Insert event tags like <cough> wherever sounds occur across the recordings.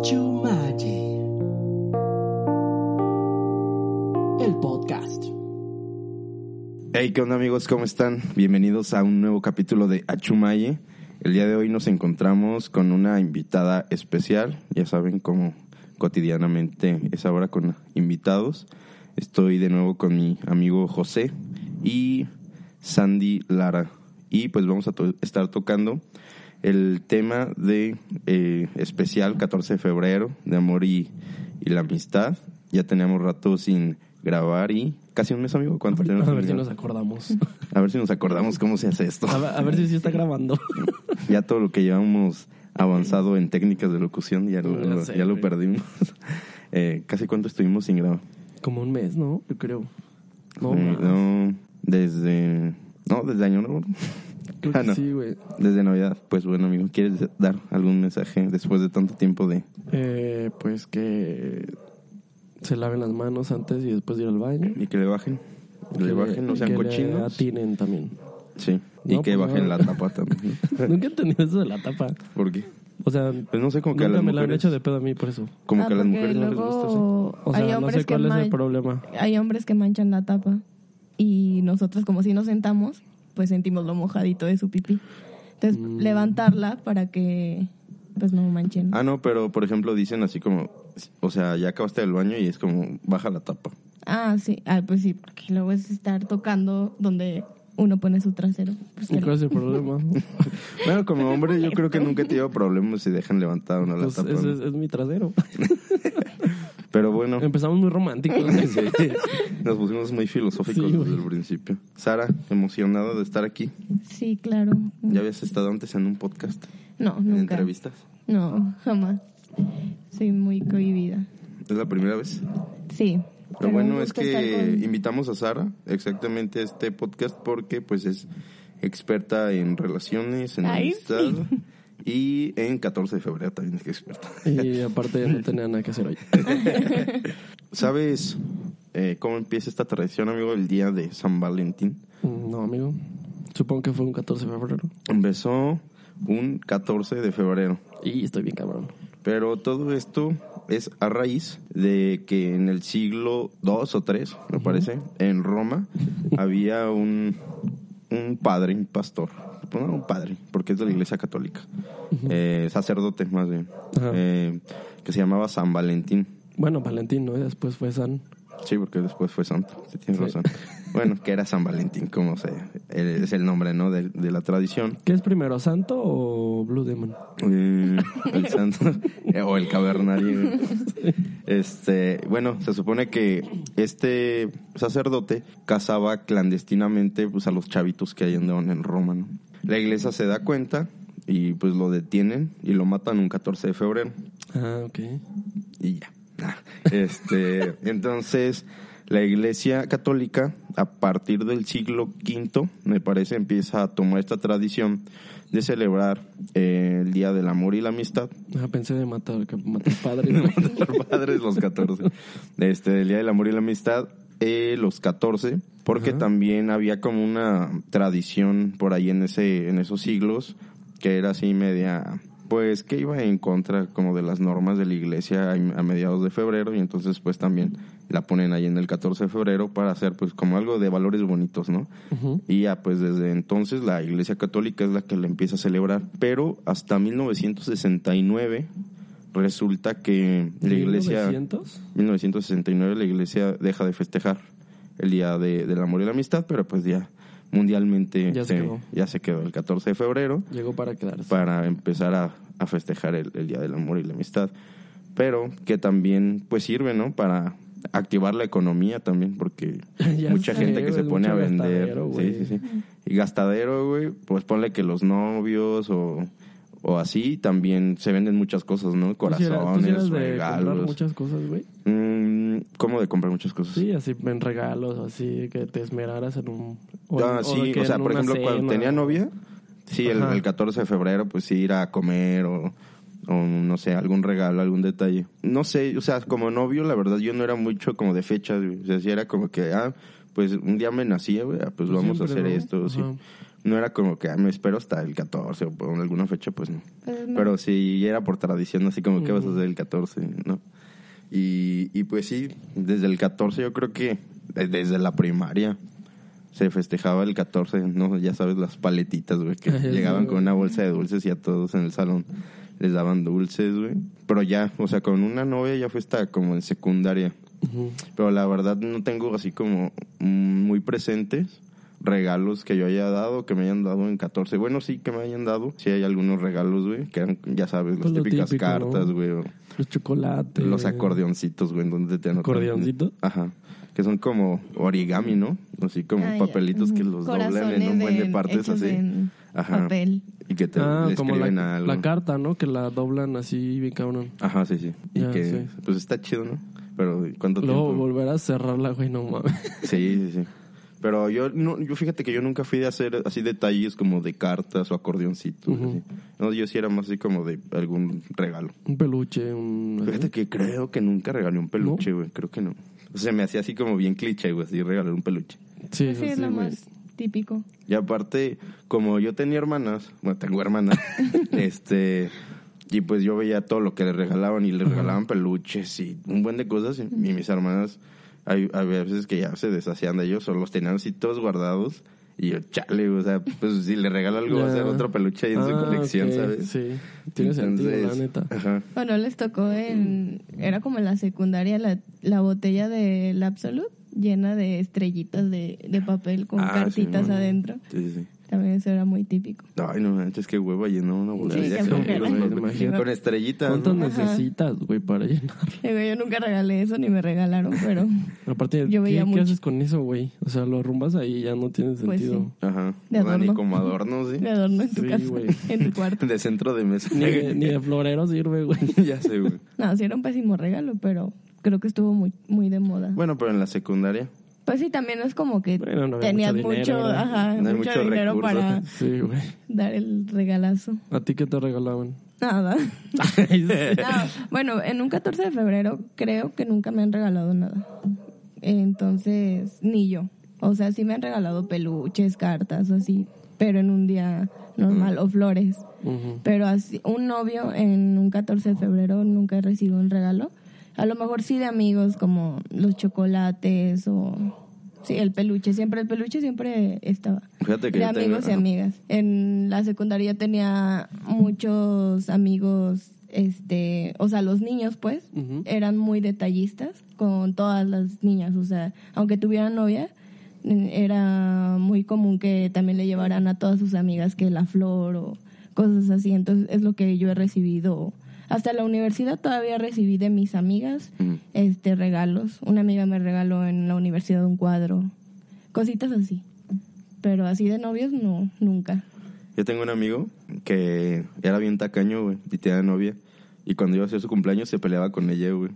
Achumaye. El podcast. Hey, ¿qué onda amigos? ¿Cómo están? Bienvenidos a un nuevo capítulo de Achumaye. El día de hoy nos encontramos con una invitada especial. Ya saben cómo cotidianamente es ahora con invitados. Estoy de nuevo con mi amigo José y Sandy Lara. Y pues vamos a estar tocando el tema de eh, especial 14 de febrero de amor y, y la amistad. Ya teníamos rato sin grabar y casi un mes, amigo. ¿Cuánto tenemos A ver si nos acordamos. A ver si nos acordamos cómo se hace esto. A ver, a ver si sí está grabando. Ya todo lo que llevamos avanzado en técnicas de locución ya lo, Ya lo- sé, ya lo güey. perdimos. <laughs> Eh, ¿Casi cuánto estuvimos sin grabar? Como un mes, ¿no? Yo creo. No, Eh, no, desde... No, desde Año Nuevo. Creo ah, que no. sí, güey. Desde Navidad. Pues bueno, amigo, ¿quieres dar algún mensaje después de tanto tiempo de... Eh, pues que se laven las manos antes y después de ir al baño. Y que le bajen? Que le bajen, no sean que le cochinos. atinen también. Sí. Y No, que pues, bajen no. la tapa también. <laughs> Nunca he entendido eso de la tapa. ¿Por qué? O sea, Pues no sé, como que a las me la han mujeres... hecho de pedo a mí por eso. Como Ah, que a las mujeres no les gusta luego O sea, hay no hombres sé cuál que es el man- problema. hay hombres que manchan la tapa y nosotros como si nos sentamos, pues sentimos lo mojadito de su pipí. Entonces, Mm. levantarla para que pues no manchen. Ah, no, pero por ejemplo dicen así como... O sea, ya acabaste del baño y es como, baja la tapa. Ah, sí. Ah, pues sí, porque luego es estar tocando donde uno pone su trasero. Pues, ¿Y cuál es el problema? <laughs> Bueno, como hombre yo creo que nunca he tenido problemas si dejan levantada una la Pues tapa. ese es, es mi trasero. <laughs> Pero bueno, Empezamos muy románticos. sí, nos pusimos muy filosóficos Sí, desde el principio. Sara, emocionada de estar aquí. Sí, claro. ¿Ya habías estado antes en un podcast? No, ¿En nunca. entrevistas? No, jamás. Soy muy cohibida. ¿Es la primera vez? Sí. Lo pero bueno es que con- invitamos a Sara exactamente a este podcast porque pues es experta en relaciones, en Ay, amistad sí. Y en 14 de febrero también es experta. y aparte no tenía nada que hacer hoy. <laughs> ¿Sabes eh, cómo empieza esta tradición, amigo, el día de San Valentín? No, amigo. Supongo que fue un 14 de febrero. Empezó un 14 de febrero, Y estoy bien cabrón. pero todo esto es a raíz de que en el siglo II o III, me parece, en Roma <laughs> había un, un padre, un pastor, no un padre, porque es de la iglesia católica, eh, sacerdote más bien, eh, que se llamaba San Valentín. Bueno, Valentín, ¿no? Y después fue San. Sí, porque después fue santo, sí tienes Sí. razón. Bueno, que era San Valentín, como se, es el nombre, ¿no? De, de la tradición. ¿Qué es primero, Santo o Blue Demon? Eh, el santo <laughs> eh, o el cavernario. Este, bueno, se supone que este sacerdote casaba clandestinamente pues a los chavitos que hay andaban en Roma, ¿no? La iglesia se da cuenta y pues lo detienen y lo matan un 14 de febrero Ah, ok. y ya. Este, entonces la Iglesia Católica a partir del siglo V, me parece, empieza a tomar esta tradición de celebrar eh, el Día del Amor y la Amistad. Ah, pensé de matar, que matar <laughs> padres. Matar padres los 14. Este, el Día del Amor y la Amistad eh, los 14, porque Ajá. también había como una tradición por ahí en ese en esos siglos que era así media pues que iba en contra como de las normas de la iglesia a mediados de febrero y entonces pues también la ponen ahí en el 14 de febrero para hacer pues como algo de valores bonitos, ¿no? Y ya, pues desde entonces la Iglesia Católica es la que la empieza a celebrar. Pero hasta 1969 resulta que la Iglesia... 1900? 1969 la Iglesia deja de festejar el Día de- del Amor y la Amistad, pero pues ya mundialmente Ya se quedó. ya se quedó el 14 de febrero Llegó para quedarse. para empezar a, a festejar el, el Día del Amor y la Amistad. Pero que también pues sirve, ¿no? Para activar la economía también, porque <laughs> mucha sé, gente que se pone a vender. Sí, sí, sí. Y gastadero, güey, pues ponle que los novios o, o así también se venden muchas cosas, ¿no? ¿Tú tú Corazones, eras de comprar regalos. muchas cosas, güey. Mm, ¿Cómo de comprar muchas cosas? Sí, así en regalos, así que te esmeraras en un... o- Ah, o sí, que o sea, por ejemplo, cuando cena. tenía novia, sí, el, el 14 de febrero, pues sí, ir a comer o, o, no sé, algún regalo, algún detalle. No sé, o sea, como novio, la verdad, yo no era mucho como de fechas, o sea, sí era como que, ah, pues un día me nacía, güey, ah, pues Pues vamos a hacer ¿no? esto, sí. No era como que ah, me espero hasta el 14 o por alguna fecha, pues no. No. Pero sí era por tradición, así como que vas a hacer el 14, ¿no? Y, y pues sí, desde el 14 yo creo que desde la primaria se festejaba el 14, ¿no? Ya sabes, las paletitas, güey, que <laughs> llegaban con una bolsa de dulces y a todos en el salón les daban dulces, güey. Pero ya, o sea, con una novia ya fue hasta como en secundaria. Pero la verdad no tengo así como muy presentes regalos que yo haya dado, que me hayan dado en 14. Bueno, sí que me hayan dado. Sí hay algunos regalos, güey, que eran, ya sabes, las Pues típicas típico, cartas, güey. Los chocolates. Los acordeoncitos, güey, donde te anotan. ¿Acordeoncitos? Ajá. Que son como origami, ¿no? Así como Ah, papelitos que los doblan en un buen de partes así. en Ajá. papel. Y que te Ah, le como escriben la, algo. la carta, ¿no? Que la doblan así bien cabrón. Ajá, sí, sí. Y Ya, que, sí. pues está chido, ¿no? Pero, ¿cuánto Luego tiempo? volver a cerrarla, güey, no mames. Sí, sí, sí. Pero yo, no, yo fíjate que yo nunca fui de hacer así detalles como de cartas o acordeoncitos. No, yo sí era más así como de algún regalo. Un peluche, un... Fíjate que creo que nunca regalé un peluche, güey. Creo que no. O sea, me hacía así como bien cliché, güey, así regalar un peluche. Sí, sí, sí, es lo güey. más típico. Y aparte, como yo tenía hermanas, bueno, tengo hermanas, <laughs> este, y pues yo veía todo lo que le regalaban y le regalaban peluches y un buen de cosas. Y, y mis hermanas, hay, hay veces que ya se deshacían de ellos o los tenían así todos guardados. Y yo, chale, o sea, pues si le regala algo va a ser otro peluche ahí en su Ah, colección, ¿sabes? Sí, tiene sentido, la neta. Ajá. Bueno, les tocó en... Era como en la secundaria la, la botella del Absolute llena de estrellitas de, de papel con Ah, cartitas sí, adentro. Sí, sí, sí. También eso era muy típico. Ay, no manches, qué huevo llenó una botella. qué con- estrellitas. ¿Cuántas ¿no? necesitas, güey, para llenar? Digo, yo nunca regalé eso ni me regalaron, pero <laughs> Aparte, Yo ¿qué, veía qué mucho. haces con eso, güey? O sea, lo arrumbas ahí y ya no tiene Pues sentido. Ajá. De O sea, ni adorno. como adorno, sí. me adorno en tu Sí, casa, güey. <laughs> en tu cuarto. De centro de mesa. Ni, de, ni de <laughs> florero sirve, güey. ya sé, güey. No, sí era un pésimo regalo, pero creo que estuvo muy, muy de moda. Bueno, pero en la secundaria. Pues sí, también es como que Bueno, no tenías mucho dinero, No hay mucho, mucho dinero recurso. para <laughs> Sí, dar el regalazo. ¿A ti qué te regalaban? Nada. <laughs> <laughs> No, bueno, en un 14 de febrero creo que nunca me han regalado nada. Entonces, ni yo. O sea, sí me han regalado peluches, cartas o así, pero en un día normal, o flores. Pero así, un novio en un 14 de febrero nunca he recibido un regalo. A lo mejor sí de amigos como los chocolates o... Sí, el peluche, siempre, el peluche siempre estaba. Fíjate que De tengo- amigos y amigas. En la secundaria tenía muchos amigos, este, o sea, los niños pues, eran muy detallistas con todas las niñas, o sea, aunque tuvieran novia, era muy común que también le llevaran a todas sus amigas que la flor o cosas así, entonces es lo que yo he recibido. Hasta la universidad todavía recibí de mis amigas Ujú. este regalos. Una amiga me regaló en la universidad un cuadro, cositas así. Pero así de novios no, nunca. Yo tengo un amigo que era bien tacaño, güey, y tenía novia. Y cuando iba a hacer su cumpleaños se peleaba con ella, güey.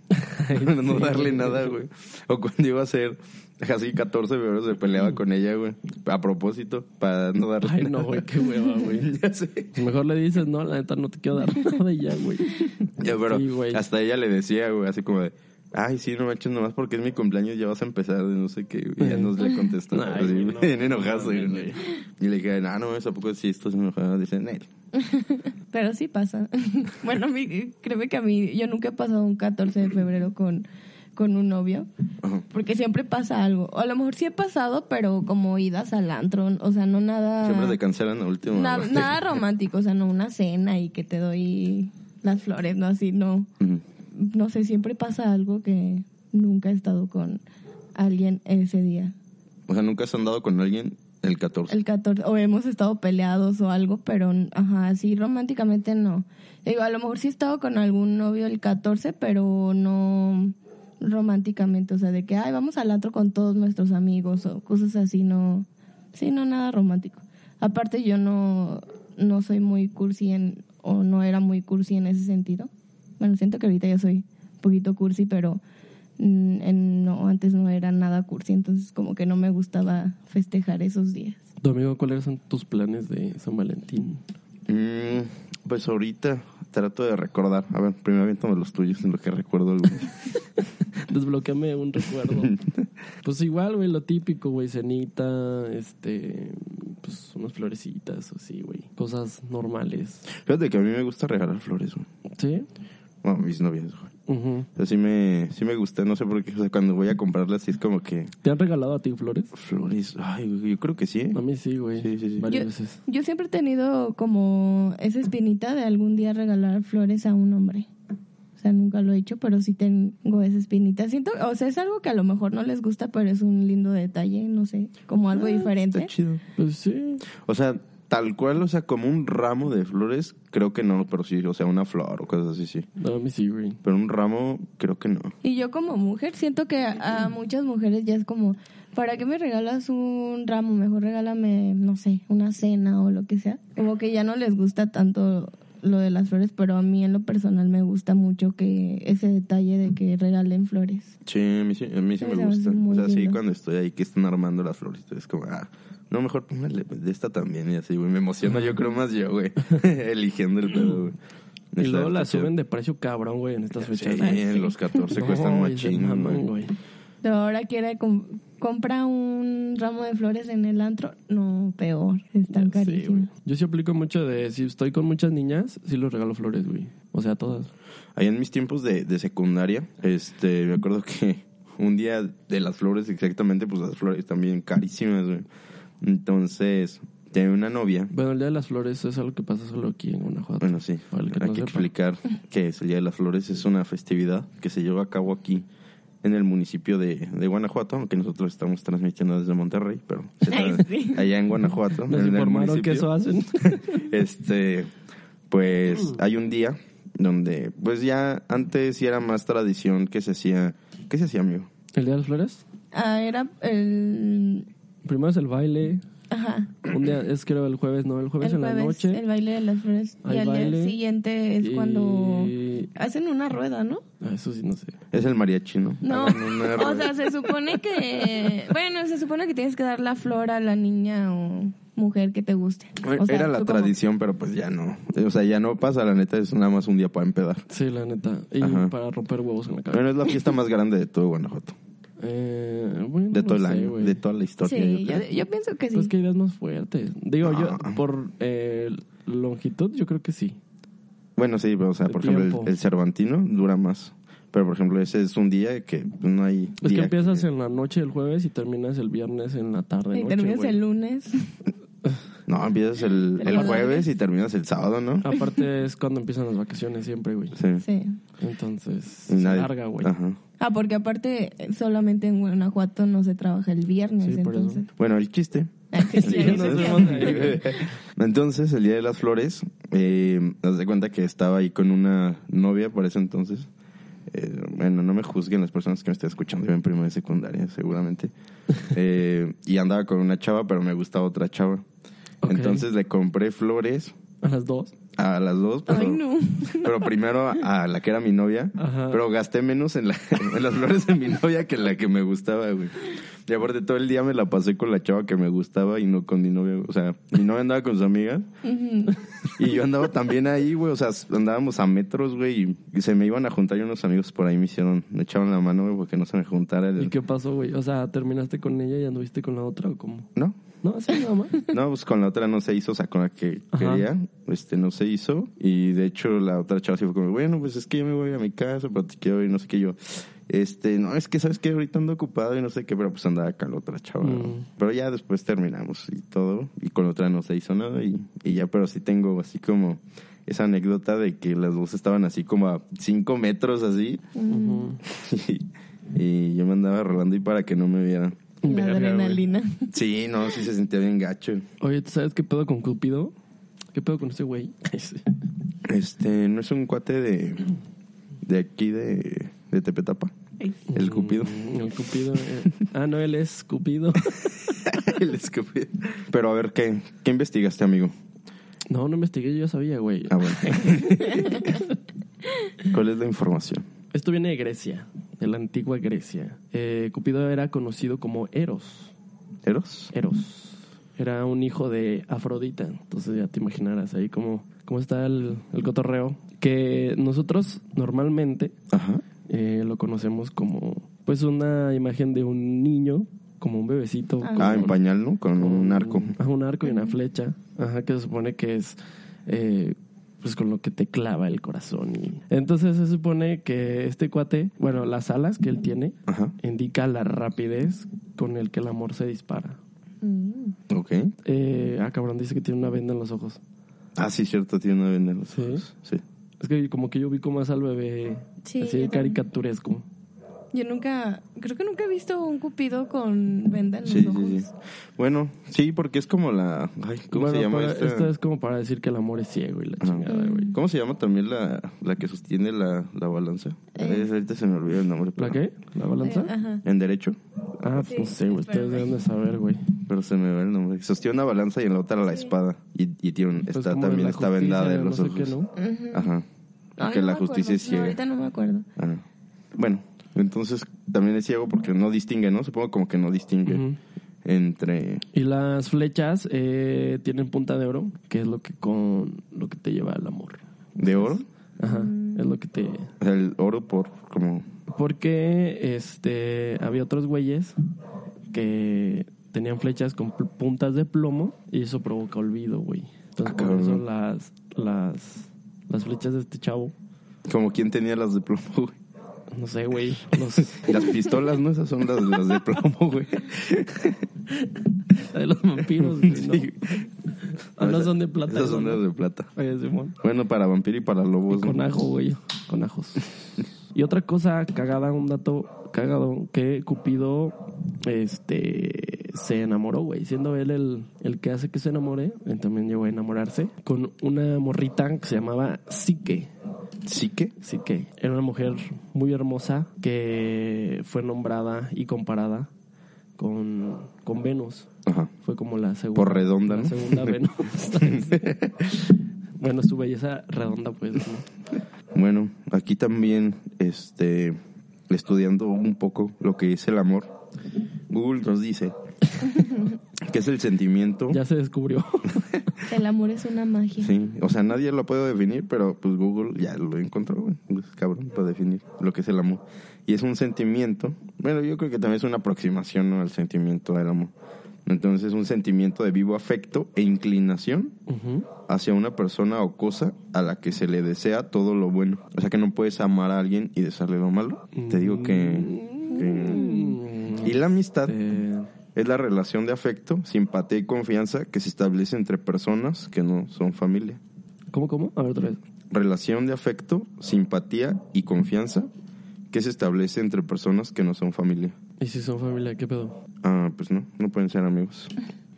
<laughs> No darle nada, güey. O cuando iba a hacer así 14 de febrero se peleaba con ella, güey. A propósito, para no darle Ay, nada. no, güey, qué hueva, güey. <laughs> ya sé. Mejor le dices, no, la neta no te quiero dar <laughs> nada y ya, güey. Ya, pero Sí, güey. hasta ella le decía, güey, así como de, ay, sí, no manches, nomás porque es mi cumpleaños ya vas a empezar de no sé qué. Y ya nos le contestó, Ay, así, no. bien enojado, No, güey. Y le dije, no, no, ¿a poco sí estás enojado? Dice, Nel. <laughs> Pero sí pasa. bueno, a mí, créeme que a mí, yo nunca he pasado un 14 de febrero con, con un novio. Ajá. Porque siempre pasa algo. O a lo mejor sí he pasado, pero como idas al antro. O sea, no nada... Siempre te cancelan a último. na- nada romántico. O sea, no una cena y que te doy las flores, no así, no. No sé, siempre pasa algo que nunca he estado con alguien ese día. O sea, ¿nunca has andado con alguien el 14? El 14, o hemos estado peleados o algo, pero ajá, así románticamente no. Digo, a lo mejor sí he estado con algún novio el 14, pero no románticamente, o sea, de que, ay, vamos al antro con todos nuestros amigos o cosas así, no. Sí, no, nada romántico. Aparte, yo no, no soy muy cursi en, o no era muy cursi en ese sentido. Bueno, siento que ahorita ya soy un poquito cursi, pero mm, en- no, antes no era nada cursi, entonces como que no me gustaba festejar esos días. Tu amigo, ¿cuáles son tus planes de San Valentín? Mm, pues ahorita trato de recordar. A ver, primero aviéntame los tuyos en lo que recuerdo. <laughs> Desbloqueame un recuerdo. <laughs> pues igual, güey, lo típico, güey, cenita, este, pues unas florecitas así, güey. Cosas normales. Fíjate que a mí me gusta regalar flores, güey. ¿Sí? Bueno, mis novias, güey. Ujú. O sea, sí me, sí me gusta, no sé por qué. O sea, cuando voy a comprarlas, sí es como que. ¿Te han regalado a ti flores? Flores. Ay, yo creo que sí. ¿eh? A mí sí, güey. Sí, sí, sí. Varias Yo- veces. Yo siempre he tenido como esa espinita de algún día regalar flores a un hombre. O sea, nunca lo he hecho, pero sí tengo esa espinita. Siento, o sea, es algo que a lo mejor no les gusta, pero es un lindo detalle, no sé, como algo diferente. Está chido. Pues sí. O sea, tal cual, o sea, como un ramo de flores, creo que no, pero sí, o sea, una flor o cosas así, sí. No, a mí sí, güey. Pero un ramo, creo que no. Y yo como mujer siento que a, a muchas mujeres ya es como, ¿para qué me regalas un ramo? Mejor regálame, no sé, una cena o lo que sea. Como que ya no les gusta tanto lo de las flores, pero a mí en lo personal me gusta mucho que ese detalle de que regalen flores. Sí, a mí sí, a mí sí Sí, me gusta. O sea, sí, lindo. cuando estoy ahí que están armando las flores, es como, ah, no, mejor póngale de esta también y así, güey. Me emociona, yo creo más yo, güey, <laughs> eligiendo el pedo, güey. Y luego la suben de precio cabrón, güey, en estas Sí, fechas. en los 14 No, cuestan y se machín, maman, güey. ahora quiere com- compra un ramo de flores en el antro, no, peor, están Sí, güey. carísimos. Yo sí aplico mucho de si estoy con muchas niñas, sí les regalo flores, güey. O sea, todas. Ahí en mis tiempos de, de secundaria, este, me acuerdo que un día de las flores, exactamente, pues las flores también carísimas, güey. Entonces, tenía una novia. Bueno, el Día de las Flores es algo que pasa solo aquí en Guanajuato. Bueno, sí, que hay no que sepa. explicar que es el Día de las Flores. Es una festividad que se lleva a cabo aquí en el municipio de, de Guanajuato, aunque nosotros estamos transmitiendo desde Monterrey, pero se Ay, tra- sí. allá en Guanajuato. Nos en el informaron que eso hacen. <laughs> este, pues hay un día donde, pues ya antes sí era más tradición que se hacía, ¿qué se hacía, amigo? ¿El Día de las Flores? Ah, era el... Primero es el baile. Ajá. Un día es creo el jueves, ¿no? El jueves el en jueves, la noche. el baile de las flores. Y al baile. día siguiente es Y- cuando hacen una rueda, ¿no? Ah, eso sí, no sé. Es el mariachi, ¿no? No, o sea, se supone que... Bueno, se supone que tienes que dar la flor a la niña o mujer que te guste. O sea, Era la tradición, pero pues ya no. O sea, ya no pasa, la neta, es nada más un día para empedar. Sí, la neta. Y Ajá. para romper huevos en la cabeza. Bueno, es la fiesta más grande de todo Guanajuato. Eh, bueno, De no todo el sé, año, de toda la historia. Sí, yo yo, creo. yo pienso que sí. Pues que ideas más fuertes. Digo, yo, Ah. por eh, longitud, yo creo que sí. Bueno, sí, pero, o sea, El por ejemplo, tiempo. el, el Cervantino dura más. Pero, por ejemplo, ese es un día que no hay... Es que día empiezas en la noche del jueves y terminas el viernes en la tarde. y noche, terminas güey. el lunes. <laughs> No, empiezas el, El el jueves. y terminas el sábado, ¿no? Aparte es cuando empiezan las vacaciones siempre, güey. Sí. Sí. Entonces, Y se nadie- larga, güey. Ajá. Ah, porque aparte solamente en Guanajuato no se trabaja el viernes, Sí, por eso. entonces. Bueno, el chiste. Ah, sí. Entonces, el Día de las Flores, eh, haz de cuenta que estaba ahí con una novia por ese entonces. Eh, bueno, no me juzguen las personas que me estén escuchando, yo en primera de secundaria, seguramente. <laughs> Eh, y andaba con una chava, pero me gustaba otra chava. Entonces le compré flores A las dos. a las dos, pero, Ay, no. pero primero a la que era mi novia, Ajá. pero gasté menos en, la- <laughs> en las flores de mi novia que en la que me gustaba, güey. Y aparte todo el día me la pasé con la chava que me gustaba y no con mi novia. O sea, mi novia andaba con sus amigas Ujú. y yo andaba también ahí, güey. O sea, andábamos a metros, güey, y, y se me iban a juntar y unos amigos por ahí me hicieron, me echaron la mano, güey, porque no se me juntara el... ¿Y qué pasó, güey? O sea, ¿terminaste con ella y anduviste con la otra o cómo? ¿No? No, así nada más. No, pues con la otra no se hizo, o sea, con la que Ajá. quería, este, no se hizo. Y de hecho la otra chava sí fue como, bueno, pues es que yo me voy a mi casa, pero te quiero ir, no sé qué yo. Este, no, es que sabes que ahorita ando ocupado y no sé qué, pero pues andaba con la otra chava. Mm. Pero ya después terminamos y todo, y con la otra no se hizo nada y, y ya, pero sí tengo así como esa anécdota de que las dos estaban así como a cinco metros así <laughs> y, y yo me andaba rolando y para que no me vieran. La adrenalina. Sí, no, sí se sentía bien gacho. Oye, ¿tú sabes qué pedo con Cupido? ¿Qué pedo con ese güey? <laughs> Este, no es un cuate de, de aquí de, de Tepetapa. El Cupido. Mm, El Cupido. eh. <laughs> Ah, no, él es Cupido. <laughs> El escupido. Pero a ver, ¿qué, ¿qué investigaste, amigo? No, no investigué, yo ya sabía, güey. Ah, bueno. ¿Cuál es la información? Esto viene de Grecia, de la antigua Grecia. Eh, Cupido era conocido como Eros. ¿Eros? Eros. Era un hijo de Afrodita. Entonces ya te imaginarás ahí cómo, cómo está el, el cotorreo. Que nosotros normalmente Ajá. eh, lo conocemos como pues una imagen de un niño como un bebecito. Ah. Ah, en pañal, ¿no? Con un arco. Ajá, un arco y una flecha. Ajá, que se supone que es eh, pues con lo que te clava el corazón. Y... Entonces se supone que este cuate, bueno, las alas que él tiene, Ajá. indica la rapidez con el que el amor se dispara. Mm. Ok. Eh, ah, cabrón, dice que tiene una venda en los ojos. Ah, sí, cierto, tiene una venda en los ¿Sí? ojos. Sí. Es que como que yo ubico más al bebé Sí, así caricaturesco. Yo nunca, creo que nunca he visto un cupido con venda en Sí, los ojos. sí, sí. Bueno, sí, porque es como la... Ay, ¿Cómo Bueno, se llama para- esta? Esto es como para decir que el amor es ciego y la chingada, güey. ¿Cómo se llama también la, la que sostiene la, la balanza? Eh. Ahorita se me olvidó el nombre. ¿La pero- qué? ¿La balanza? Eh, ajá. ¿En derecho? Ah, pues Sí, no sé, güey. Ustedes deben de saber, güey. Pero se me va el nombre. Sostiene una balanza y en la otra la espada. Y, y tiene un- Pues está también la está vendada en no los sé ojos. qué, ¿no? Ujú. Ajá. Ay, que no la justicia acuerdo. es ciega. No, ahorita no me acuerdo. Ajá. Bueno, entonces también es ciego porque no distingue, ¿no? Supongo como que no distingue entre... Y las flechas eh, tienen punta de oro, que es lo que con lo que te lleva al amor. ¿De oro? Ajá, Mm. es lo que te O sea, el oro por como... porque este había otros güeyes que tenían flechas con puntas de plomo y eso provoca olvido, güey. Entonces Ah, por eso las las las flechas de este chavo, Como quien tenía las de plomo, güey. No sé, güey, los <laughs> Las pistolas, ¿no? Esas son las, las de plomo, güey. de los vampiros, güey, ¿no? Sí. Ah, no son de plata. Esas son de plata. Oye, Simón. Bueno, para vampiro y para lobos. Con ¿no? ajo, güey. Con ajos. Y otra cosa cagada, un dato cagado, que Cupido este se enamoró, güey. Siendo él el, el que hace que se enamore, él también llegó a enamorarse con una morrita que se llamaba Psique. ¿Sí que? Psique. Era una mujer muy hermosa que fue nombrada y comparada con, con Venus. Ajá. Fue como la segunda. Por redonda, la ¿no? segunda <laughs> Venus. bueno, su belleza redonda, pues. ¿no? Bueno, aquí también, este, estudiando un poco lo que es el amor, Google nos dice <laughs> que es el sentimiento. Ya se descubrió. <laughs> El amor es una magia. Sí, o sea, nadie lo puede definir, pero pues Google ya lo encontró, güey. Es cabrón para definir lo que es el amor. Y es un sentimiento, bueno, yo creo que también es una aproximación ¿no? al sentimiento del amor. Entonces, es un sentimiento de vivo afecto e inclinación Ujú. hacia una persona o cosa a la que se le desea todo lo bueno. O sea, que no puedes amar a alguien y desearle lo malo. Te digo que... que- Y la amistad Eh, es la relación de afecto, simpatía y confianza que se establece entre personas que no son familia. ¿Cómo, cómo? A ver otra vez. Relación de afecto, simpatía y confianza que se establece entre personas que no son familia. ¿Y si son familia, qué pedo? Ah, pues no, no pueden ser amigos.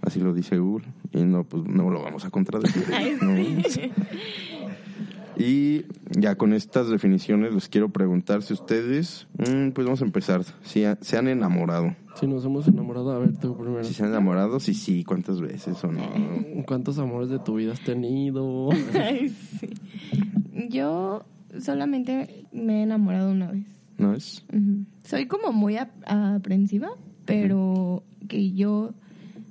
Así lo dice Google. Y no, pues no lo vamos a contradecir. <laughs> No. Y ya con estas definiciones les quiero preguntar si ustedes, mm, pues vamos a empezar, si se han enamorado. Si nos hemos enamorado, a ver tú primero. Si se han enamorado, si sí, cuántas veces o no. ¿Cuántos amores de tu vida has tenido? <laughs> Ay, sí. Yo solamente me he enamorado una vez. ¿No es? Soy como muy ap- aprensiva, pero que yo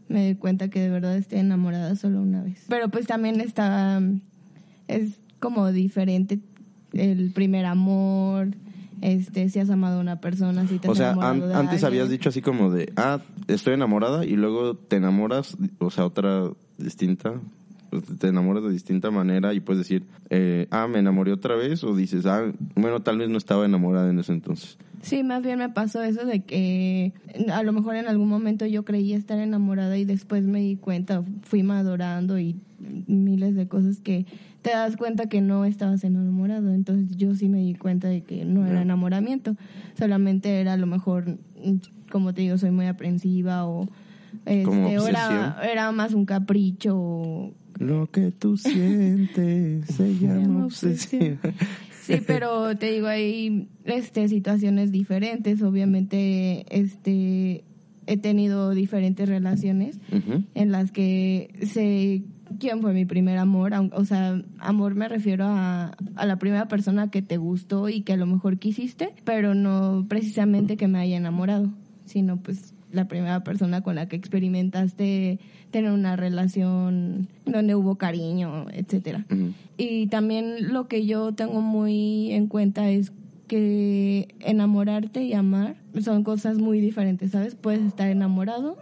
me doy cuenta que de verdad estoy enamorada solo una vez. Pero pues también está, es como diferente el primer amor, este, si has amado a una persona, si te has O sea, an- enamorado de antes alguien. habías dicho así como de, ah, estoy enamorada y luego te enamoras, o sea, otra distinta, pues, te enamoras de distinta manera y puedes decir, eh, ah, me enamoré otra vez o dices, ah, bueno, tal vez no estaba enamorada en ese entonces. Sí, más bien me pasó eso de que a lo mejor en algún momento yo creía estar enamorada y después me di cuenta, fui madurando y miles de cosas que te das cuenta que no estabas enamorado. Entonces yo sí me di cuenta de que no era enamoramiento, solamente era a lo mejor, mm, como te digo, soy muy aprensiva o, este, era, era más un capricho. o- Lo que tú sientes se <laughs> llama llama obsesión. Sí, pero te digo, hay este, situaciones diferentes. Obviamente, este, he tenido diferentes relaciones en las que sé quién fue mi primer amor. O sea, amor me refiero a, a la primera persona que te gustó y que a lo mejor quisiste, pero no precisamente que me haya enamorado, sino pues la primera persona con la que experimentaste tener una relación donde hubo cariño, etcétera. Y también lo que yo tengo muy en cuenta es que enamorarte y amar son cosas muy diferentes, ¿sabes? Puedes estar enamorado,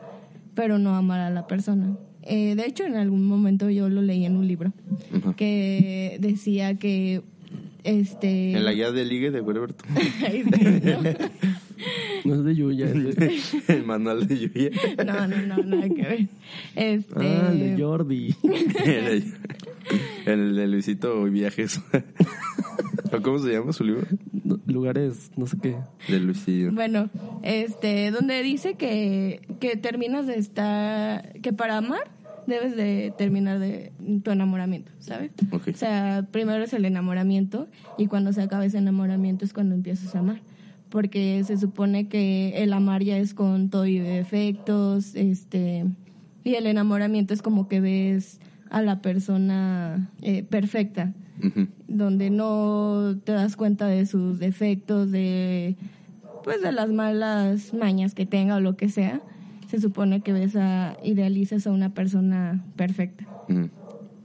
pero no amar a la persona. Eh, de hecho, en algún momento yo lo leí en un libro que decía que este En la guía de ligue de <laughs> sí, No es de Yuya, es de... <laughs> el manual de lluvia. no, no, no, nada que ver. Este, Ah, el de Jordi. <laughs> el de Luisito Viajes. ¿O ¿Cómo se llama su libro? No, Lugares, no sé qué. De Luisillo. Bueno, este, donde dice que, que terminas de estar, que para amar debes de terminar de tu enamoramiento, ¿sabes? O sea, primero es el enamoramiento y cuando se acaba ese enamoramiento es cuando empiezas a amar. Porque se supone que el amar ya es con todo y defectos, este, y el enamoramiento es como que ves a la persona eh, perfecta donde no te das cuenta de sus defectos, de pues de las malas mañas que tenga o lo que sea. Se supone que ves a idealizas a una persona perfecta.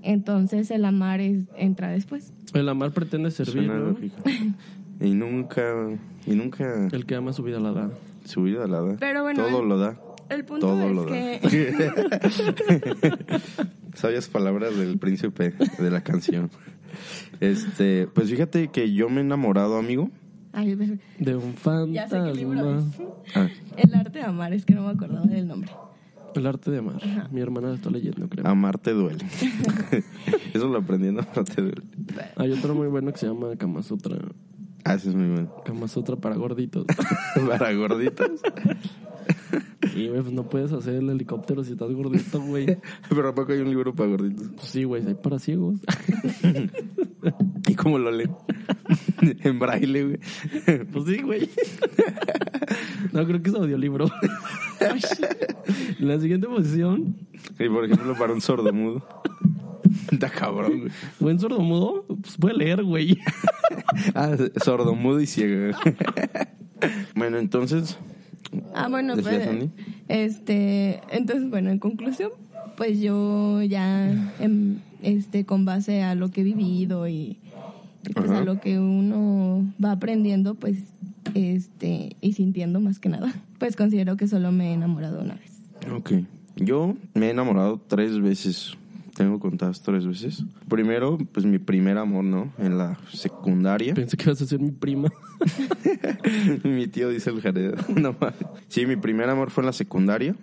Entonces el amar es, entra después. El amar pretende servir, Suena ¿no? <laughs> Y nunca, y nunca El que ama su vida la da. su vida la da. Pero bueno, Todo el- lo da. El punto Todo es lo que da. <laughs> Sabias palabras del príncipe de la canción. Este, pues fíjate que yo me he enamorado, amigo. Ay, De un ya sé qué libro fantasma. es. Ah, El arte de amar, es que no me acordaba del nombre. El arte de amar. Mi hermana lo está leyendo, creo. amarte duele. <laughs> <laughs> Eso lo aprendí en Amarte duele. Hay otro muy bueno que se llama Kama Sutra. Ah, ese es muy bueno. Kama Sutra para gorditos. <laughs> Para gorditos. Y, güey, pues no puedes hacer el helicóptero si estás gordito, güey. <laughs> Pero ¿a poco hay un libro para gorditos? Pues sí, güey, hay para ciegos. <laughs> ¿Y cómo lo leen? <laughs> en braille, güey. pues sí, güey. no, creo que es audiolibro. En la siguiente posición, Y por ejemplo, para un sordomudo. Está cabrón, güey. buen sordomudo, pues puede leer, güey. Ah, sordomudo y ciego. bueno, entonces, Ah, bueno, ¿Decías, pues, Andy? este, entonces, bueno, en conclusión, pues yo ya, em, este, con base a lo que he vivido y, y, pues Ajá. a lo que uno va aprendiendo, pues, este, y sintiendo más que nada, <laughs> pues considero que solo me he enamorado una vez. ok. Yo me he enamorado tres veces. Tengo contadas tres veces. Primero, pues mi primer amor, ¿no? En la secundaria. Pensé que ibas a ser mi prima. <laughs> mi tío dice el Jared. <laughs> No mames. Sí, mi primer amor fue en la secundaria.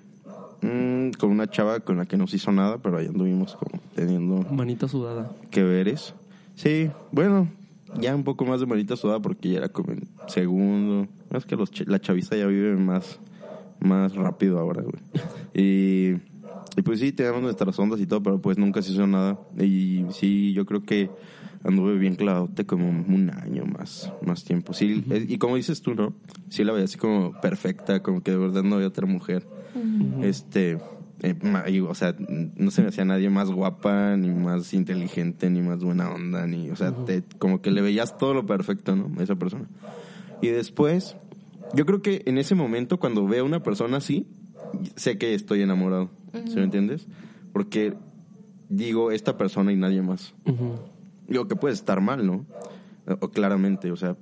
Mm, con una chava con la que no se hizo nada, pero ahí anduvimos como teniendo Manita sudada. que veres. Sí, bueno, ya un poco más de manita sudada porque ya era como en segundo. Es que los ch- la chaviza ya vive más, más rápido ahora, güey. Y, y pues sí, tenemos nuestras ondas y todo, pero pues nunca se hizo nada. Y sí, yo creo que anduve bien clavadote como un año más, más tiempo. Sí, es- y como dices tú, ¿no? Sí la veía así como perfecta, como que de verdad no había otra mujer. Este, eh, o sea, no se me hacía nadie más guapa, ni más inteligente, ni más buena onda, ni, o sea, te- como que le veías todo lo perfecto, ¿no? A esa persona. Y después, yo creo que en ese momento, cuando veo a una persona así, sé que estoy enamorado, ¿sí me entiendes? Porque digo, esta persona y nadie más. Ujú. Digo que puede estar mal, ¿no? O, claramente, o sea,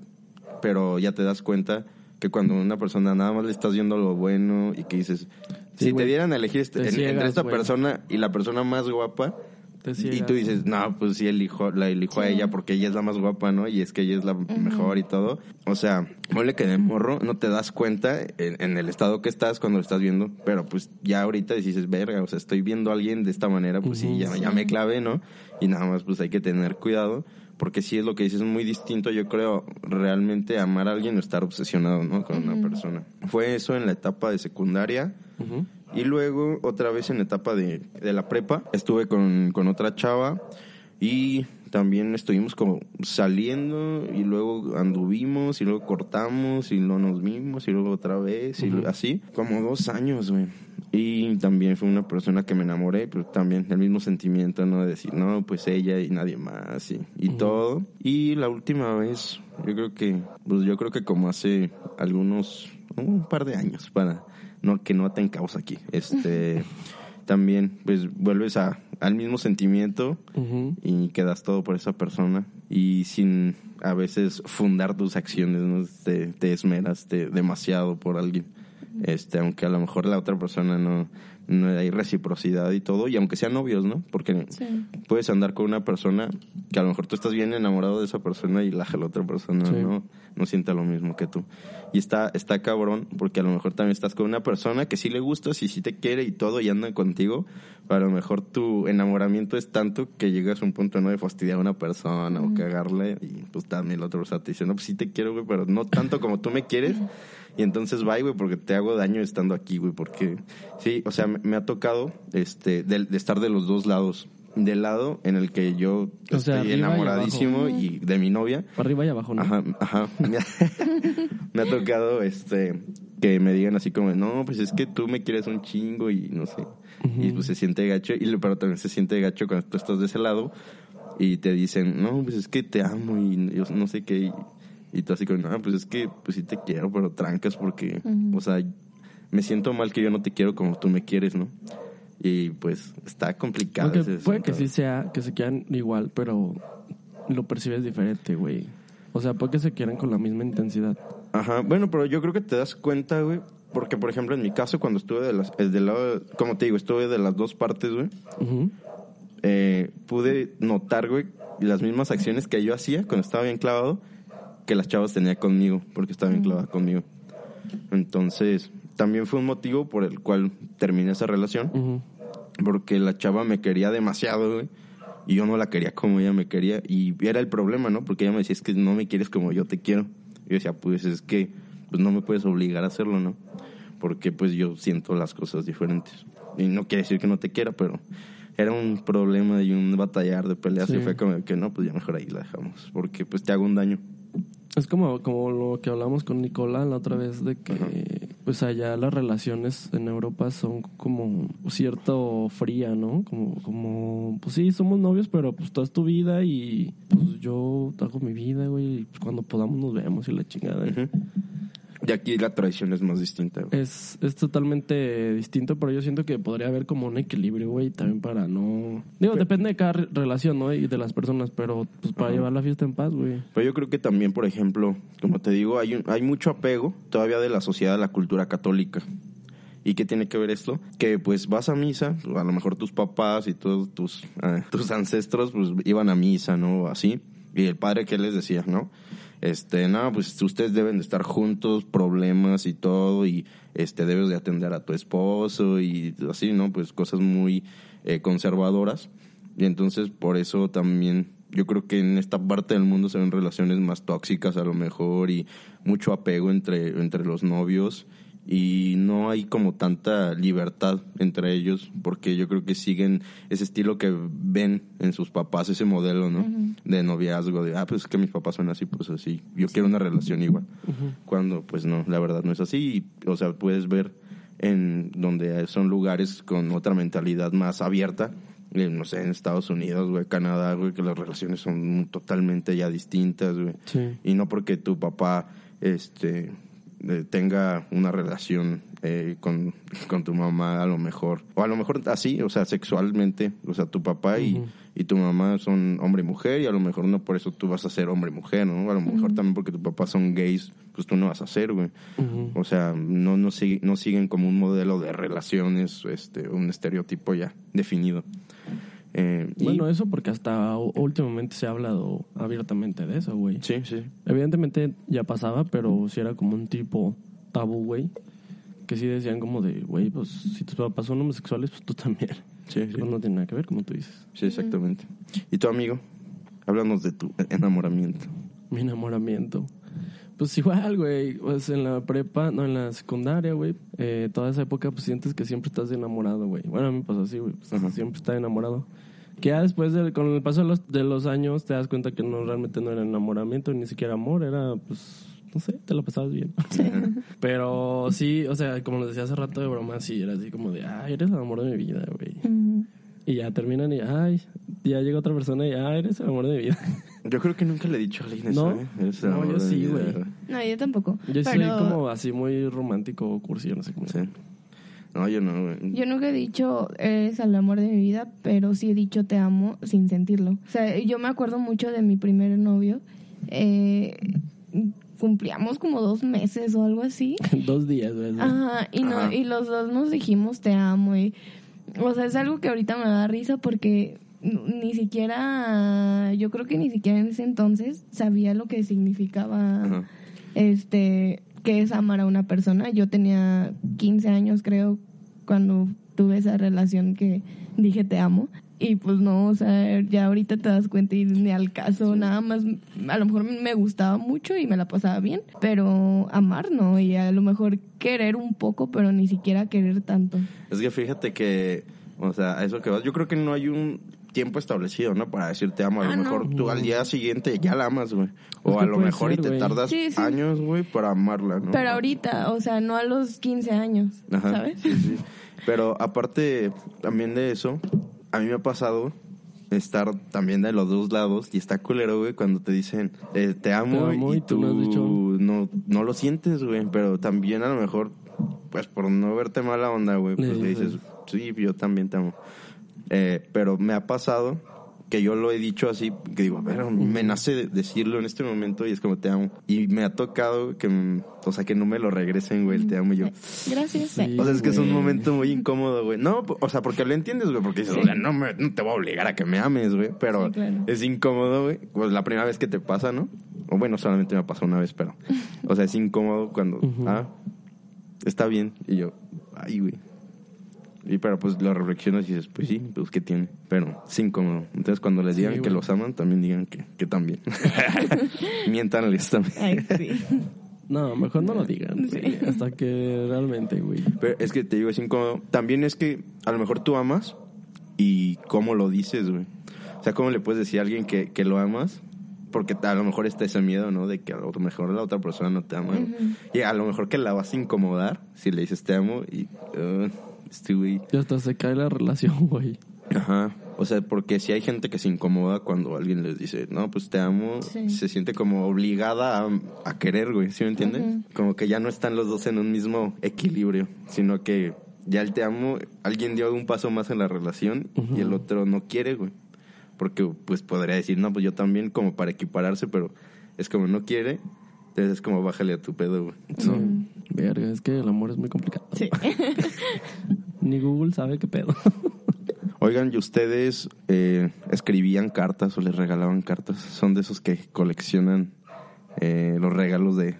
pero ya te das cuenta que cuando una persona nada más le estás viendo lo bueno y que dices, Sí, si güey. te dieran a elegir este- Te en- ciegas, entre esta güey. persona y la persona más guapa, Te y tú dices, no, pues sí, elijo, la elijo a ella porque ella es la más guapa, ¿no? Y es que ella es la mejor y todo. O sea, ponle que de morro no te das cuenta en, en el estado que estás cuando lo estás viendo, pero pues ya ahorita dices, verga, o sea, estoy viendo a alguien de esta manera, pues sí, ya, ya me clavé, ¿no? Y nada más, pues hay que tener cuidado. Porque sí es lo que dices, es muy distinto, yo creo, realmente amar a alguien o estar obsesionado, ¿no? Con una persona. Fue eso en la etapa de secundaria. Ujú. Y luego, otra vez en etapa de, de la prepa, estuve con, con otra chava y también estuvimos como saliendo y luego anduvimos y luego cortamos y no nos vimos y luego otra vez y así, como dos años, güey. Y también fue una persona que me enamoré, pero también el mismo sentimiento, ¿no? De decir, no, pues ella y nadie más y, y todo. Y la última vez, yo creo que, pues yo creo que como hace algunos, un par de años para no que no aten causa aquí. Este <laughs> también pues vuelves a al mismo sentimiento y quedas todo por esa persona y sin a veces fundar tus acciones, ¿no? Te, te esmeras te- demasiado por alguien. Este, aunque a lo mejor la otra persona no, no hay reciprocidad y todo, y aunque sean novios, ¿no? Porque Sí. puedes andar con una persona que a lo mejor tú estás bien enamorado de esa persona y la, la otra persona Sí. no, no siente lo mismo que tú. Y está, está cabrón porque a lo mejor también estás con una persona que sí le gustas y sí te quiere y todo y anda contigo, pero a lo mejor tu enamoramiento es tanto que llegas a un punto ¿no? de fastidiar a una persona o cagarle y pues también el otro o sea, te dice, no, pues sí te quiero, güey, pero no tanto como tú me quieres. Y entonces bye, güey, porque te hago daño estando aquí, güey, porque sí, o sea, me, me ha tocado este de, de estar de los dos lados. Del lado en el que yo O sea, estoy y enamoradísimo y, de mi novia. Arriba y abajo, ¿no? Ajá, ajá. Me ha, <laughs> me ha tocado este que me digan así como, no, pues es que tú me quieres un chingo y no sé. Y pues se siente gacho, y pero también se siente gacho cuando tú estás de ese lado y te dicen, no, pues es que te amo y yo no sé qué. Y, y tú así como, no, pues es que pues sí te quiero, pero trancas porque, o sea, me siento mal que yo no te quiero como tú me quieres, ¿no? Y pues está complicado. Aunque ese puede que sí sea, que se quieran igual, pero lo percibes diferente, güey. O sea, puede que se quieran con la misma intensidad. Ajá, bueno, pero yo creo que te das cuenta, güey, porque por ejemplo en mi caso cuando estuve de las, del lado, como te digo, estuve de las dos partes, güey, Ujú. eh, pude notar, güey, las mismas acciones que yo hacía cuando estaba bien clavado, que las chavas tenía conmigo, porque estaba bien clavada conmigo. Entonces, también fue un motivo por el cual terminé esa relación, Ujú. Porque la chava me quería demasiado, güey. Y yo no la quería como ella me quería. Y era el problema, ¿no? Porque ella me decía, es que no me quieres como yo te quiero. Y yo decía, pues es que pues no me puedes obligar a hacerlo, ¿no? Porque pues yo siento las cosas diferentes. Y no quiere decir que no te quiera, pero era un problema y un batallar de peleas. Sí. Y fue como que no, pues ya mejor ahí la dejamos. Porque pues te hago un daño. Es como, como lo que hablamos con Nicola la otra vez de que pues allá las relaciones en Europa son como cierto fría, ¿no? Como, como pues sí, somos novios, pero pues toda es tu vida y pues yo hago mi vida, güey, y pues cuando podamos nos vemos y la chingada. Ujú. Y aquí la tradición es más distinta, güey. Es, es totalmente distinto, pero yo siento que podría haber como un equilibrio, güey, también para no... Digo, depende de cada re- relación, ¿no? Y de las personas, pero pues para llevar la fiesta en paz, güey. Pero yo creo que también, por ejemplo, como te digo, hay, un- hay mucho apego todavía de la sociedad a la cultura católica. ¿Y qué tiene que ver esto? Que pues vas a misa, a lo mejor tus papás y todos tus, ah, tus ancestros pues iban a misa, ¿no? Así. Y el padre, ¿qué les decía, no? Este, no, pues ustedes deben de estar juntos, problemas y todo, y este, debes de atender a tu esposo y así, ¿no? Pues cosas muy eh, conservadoras. Y entonces por eso también yo creo que en esta parte del mundo se ven relaciones más tóxicas a lo mejor y mucho apego entre, entre los novios y no hay como tanta libertad entre ellos porque yo creo que siguen ese estilo que ven en sus papás, ese modelo, ¿no? De noviazgo, de, ah, pues es que mis papás son así, pues así, yo quiero una relación igual. Cuando pues no, la verdad no es así, y, o sea, puedes ver en donde son lugares con otra mentalidad más abierta, no sé, en Estados Unidos, güey, Canadá, güey, que las relaciones son totalmente ya distintas, güey. Sí. Y no porque tu papá, este, eh, tenga una relación eh, con, con tu mamá a lo mejor, o a lo mejor así, o sea, sexualmente, o sea, tu papá y, tu mamá son hombre y mujer, y a lo mejor no por eso tú vas a ser hombre y mujer, ¿no? A lo mejor también porque tu papá son gays, pues tú no vas a ser, güey. O sea, no, no, sigue- no siguen como un modelo de relaciones, este, un estereotipo ya definido. Eh, y- Bueno, eso porque hasta últimamente se ha hablado abiertamente de eso, güey. sí, sí. Evidentemente ya pasaba, pero si era como un tipo tabú, güey. Que sí decían como de, güey, pues si tus papás son homosexuales, pues tú también. Sí, sí. Pues no tiene nada que ver, como tú dices. Sí, exactamente. ¿Y tu amigo? Háblanos de tu enamoramiento. Mi enamoramiento. Pues <laughs> igual, güey. Pues en la prepa, no, en la secundaria, güey. Eh, toda esa época, pues sientes que siempre estás enamorado, güey. Bueno, a mí me pasó así, güey. Pues, siempre estás enamorado. Que ya después, del- con el paso de los, de los años, te das cuenta que no realmente no era enamoramiento, ni siquiera amor. Era, pues, no sé, te lo pasabas bien. <laughs> Pero sí, o sea, como les decía hace rato de broma, sí, era así como de, ay, eres el amor de mi vida, güey. Ujú. Y ya terminan y, ay, ya llega otra persona y, ay, eres el amor de mi vida. <laughs> Yo creo que nunca le he dicho a alguien eso, ¿No? ¿eh? No, yo sí, güey. No, yo tampoco. Yo soy pero como así muy romántico, cursi, yo no sé cómo. Sí. No, yo no, güey. Yo nunca he dicho eres el amor de mi vida, pero sí he dicho te amo sin sentirlo. O sea, yo me acuerdo mucho de mi primer novio eh, cumplíamos como dos meses o algo así. <laughs> Dos días, güey. Ajá, y, no, Ajá. y los dos nos dijimos te amo. Y, o sea, es algo que ahorita me da risa porque ni siquiera, yo creo que ni siquiera en ese entonces sabía lo que significaba Ajá. este que es amar a una persona. Yo tenía 15 años, creo, cuando tuve esa relación que dije te amo. Y pues no, o sea, ya ahorita te das cuenta y ni al caso, nada más, a lo mejor me gustaba mucho y me la pasaba bien, pero amar no, y a lo mejor querer un poco, pero ni siquiera querer tanto. Es que fíjate que, o sea, a eso que vas, yo creo que no hay un tiempo establecido, ¿no? Para decir te amo. A lo Ah, no. mejor tú al día siguiente ya la amas, güey. O a lo mejor ser, y te tardas Sí, sí. años, güey, para amarla, ¿no? Pero ahorita, o sea, no a los 15 años, Ajá, ¿sabes? sí, sí. Pero aparte también de eso, a mí me ha pasado estar también de los dos lados y está culero, güey, cuando te dicen eh, te, amo Te amo y, y tú tú no no, no lo sientes, güey, pero también a lo mejor, pues por no verte mala onda, güey, pues le dices, sí, yo también te amo. Eh, pero me ha pasado que yo lo he dicho así, que digo, a ver, me nace de- decirlo en este momento y es como te amo. Y me ha tocado que, mm, o sea, que no me lo regresen, güey, el te amo y yo. Gracias. Sí. O sea, es que es un momento muy incómodo, güey. No, o sea, porque lo entiendes, güey, porque dices, Sí. o sea, no, me- no te voy a obligar a que me ames, güey, pero Sí, claro. es incómodo, güey. Pues la primera vez que te pasa, ¿no? O bueno, solamente me pasó una vez, pero, o sea, es incómodo cuando, ah, está bien. Y yo, ay, güey. Y pero pues lo reflexionas y dices, pues sí, pues qué tiene. Pero es incómodo. Entonces cuando les Sí, digan que los aman, también digan que, que también. <laughs> <laughs> Miéntanles también. Ay, sí. No, mejor no lo digan, Sí. güey, Hasta que realmente, güey. Pero es que te digo, es incómodo. También es que a lo mejor tú amas y cómo lo dices, güey. O sea, cómo le puedes decir a alguien que, que lo amas. Porque a lo mejor está ese miedo, ¿no? De que a lo mejor la otra persona no te ama. Y a lo mejor que la vas a incomodar si le dices te amo y... uh, este güey... Y hasta se cae la relación, <laughs> güey. Ajá. O sea, porque si hay gente que se incomoda cuando alguien les dice, no, pues te amo, Sí. se siente como obligada a, a querer, güey, ¿sí me entiendes? Ujú. Como que ya no están los dos en un mismo equilibrio, sino que ya el te amo, alguien dio un paso más en la relación y el otro no quiere, güey. Porque pues podría decir, no, pues yo también como para equipararse, pero es como no quiere, entonces es como bájale a tu pedo, güey. ¿no? Mm, Verga, es que el amor es muy complicado. Sí. <laughs> <laughs> Ni Google sabe qué pedo. <laughs> Oigan, ¿y ustedes eh, escribían cartas o les regalaban cartas? ¿Son de esos que coleccionan eh, los regalos de,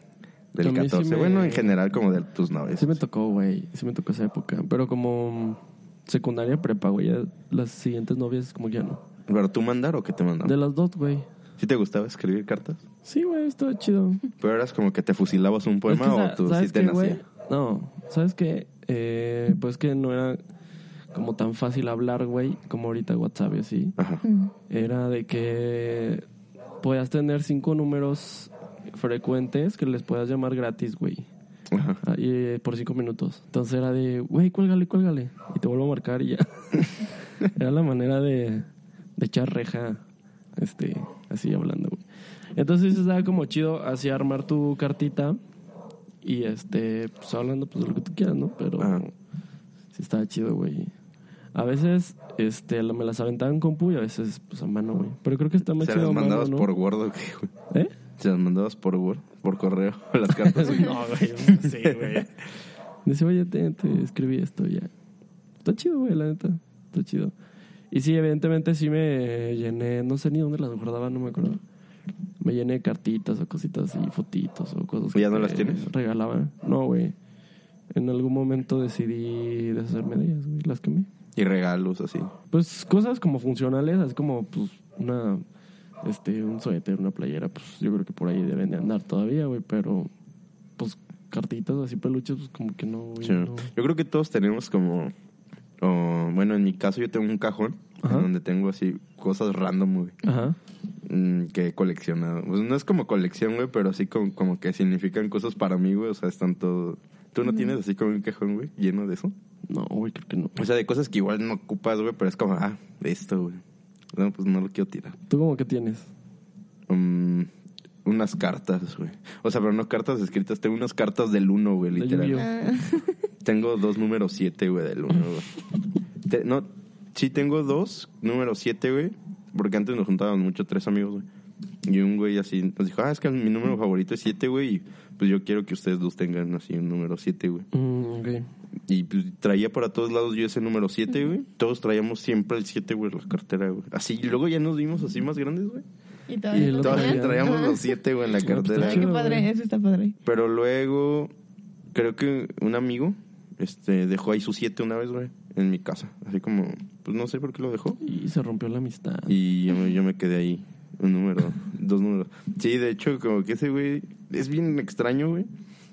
del A mí sí 14? me- Bueno, en general como de tus novias. Sí me tocó, güey. Sí me tocó esa época. Pero como secundaria prepa, güey. ya Las siguientes novias como que ya no. ¿Pero tú mandar o qué te mandaban? De las dos, güey. ¿Sí te gustaba escribir cartas? Sí, güey, estaba chido. ¿Pero eras como que te fusilabas un poema Es que, o tú sí ¿sabes te nacía? No, ¿sabes qué? Eh, pues que no era como tan fácil hablar, güey, como ahorita WhatsApp y así. Ajá. Era de que podías tener cinco números frecuentes que les puedas llamar gratis, güey. Ajá. Ah, y, eh, por cinco minutos. Entonces era de, güey, cuélgale, cuélgale. Y te vuelvo a marcar y ya. <laughs> era la manera de, de echar reja, este, así hablando, güey. Entonces estaba como chido así armar tu cartita y este, pues hablando pues de lo que tú quieras, ¿no? Pero Ajá. sí estaba chido, güey. A veces, este, me las aventaban en compu y a veces, pues a mano, güey. Pero creo que está más ¿Se chido las a mano, mandabas ¿no? por Word o qué, güey? ¿Eh? ¿Se las mandabas por Word? ¿Por correo? <laughs> Las cartas. <laughs> no, güey, sí, güey. Dice, oye, te, te escribí esto ya. Está chido, güey, la neta. Está chido. Y sí, evidentemente sí me llené, no sé ni dónde las guardaba, no me acuerdo. Me llené de cartitas o cositas así, fotitos o cosas ¿Y ya no las tienes? Regalaba. No, güey. En algún momento decidí deshacerme de ellas, güey. Las quemé. y regalos así. Pues cosas como funcionales, así como pues una este un suéter, una playera, pues yo creo que por ahí deben de andar todavía, güey, pero pues cartitas así peluches pues como que no, güey. Sí. no. Yo creo que todos tenemos como... o, bueno, en mi caso yo tengo un cajón Ajá. en donde tengo así cosas random, güey. Ajá. mm, que he coleccionado. Pues no es como colección, güey, pero sí como, como que significan cosas para mí, güey. O sea, están todo... ¿Tú no tienes así como un cajón, güey, lleno de eso? No, güey, creo que no. O sea, de cosas que igual no ocupas, güey, pero es como, ah, de esto, güey. No, pues no lo quiero tirar. ¿Tú como que tienes? Mm, unas cartas, güey. O sea, pero no cartas escritas, tengo unas cartas del 1, güey, literal. Ah, Tengo dos números 7, güey, del 1, güey. Te- no, sí tengo dos números 7, güey. Porque antes nos juntábamos mucho, tres amigos, güey. Y un güey así nos dijo, ah, es que mi número favorito es 7, güey. Y pues yo quiero que ustedes dos tengan así un número 7, güey. Mm, ok. Y pues, traía para todos lados yo ese número 7, güey. Todos traíamos siempre el 7, güey, en la cartera, güey. Así, y luego ya nos vimos así más grandes, güey. Y todavía traíamos los 7, güey, en la cartera. Ay, qué padre, eso está padre. Pero luego, creo que un amigo este, dejó ahí su 7 una vez, güey, en mi casa. Así como, pues no sé por qué lo dejó. Y se rompió la amistad. Y yo, me- yo me quedé ahí, un número, <laughs> dos números. Sí, de hecho, como que ese güey es bien extraño, güey.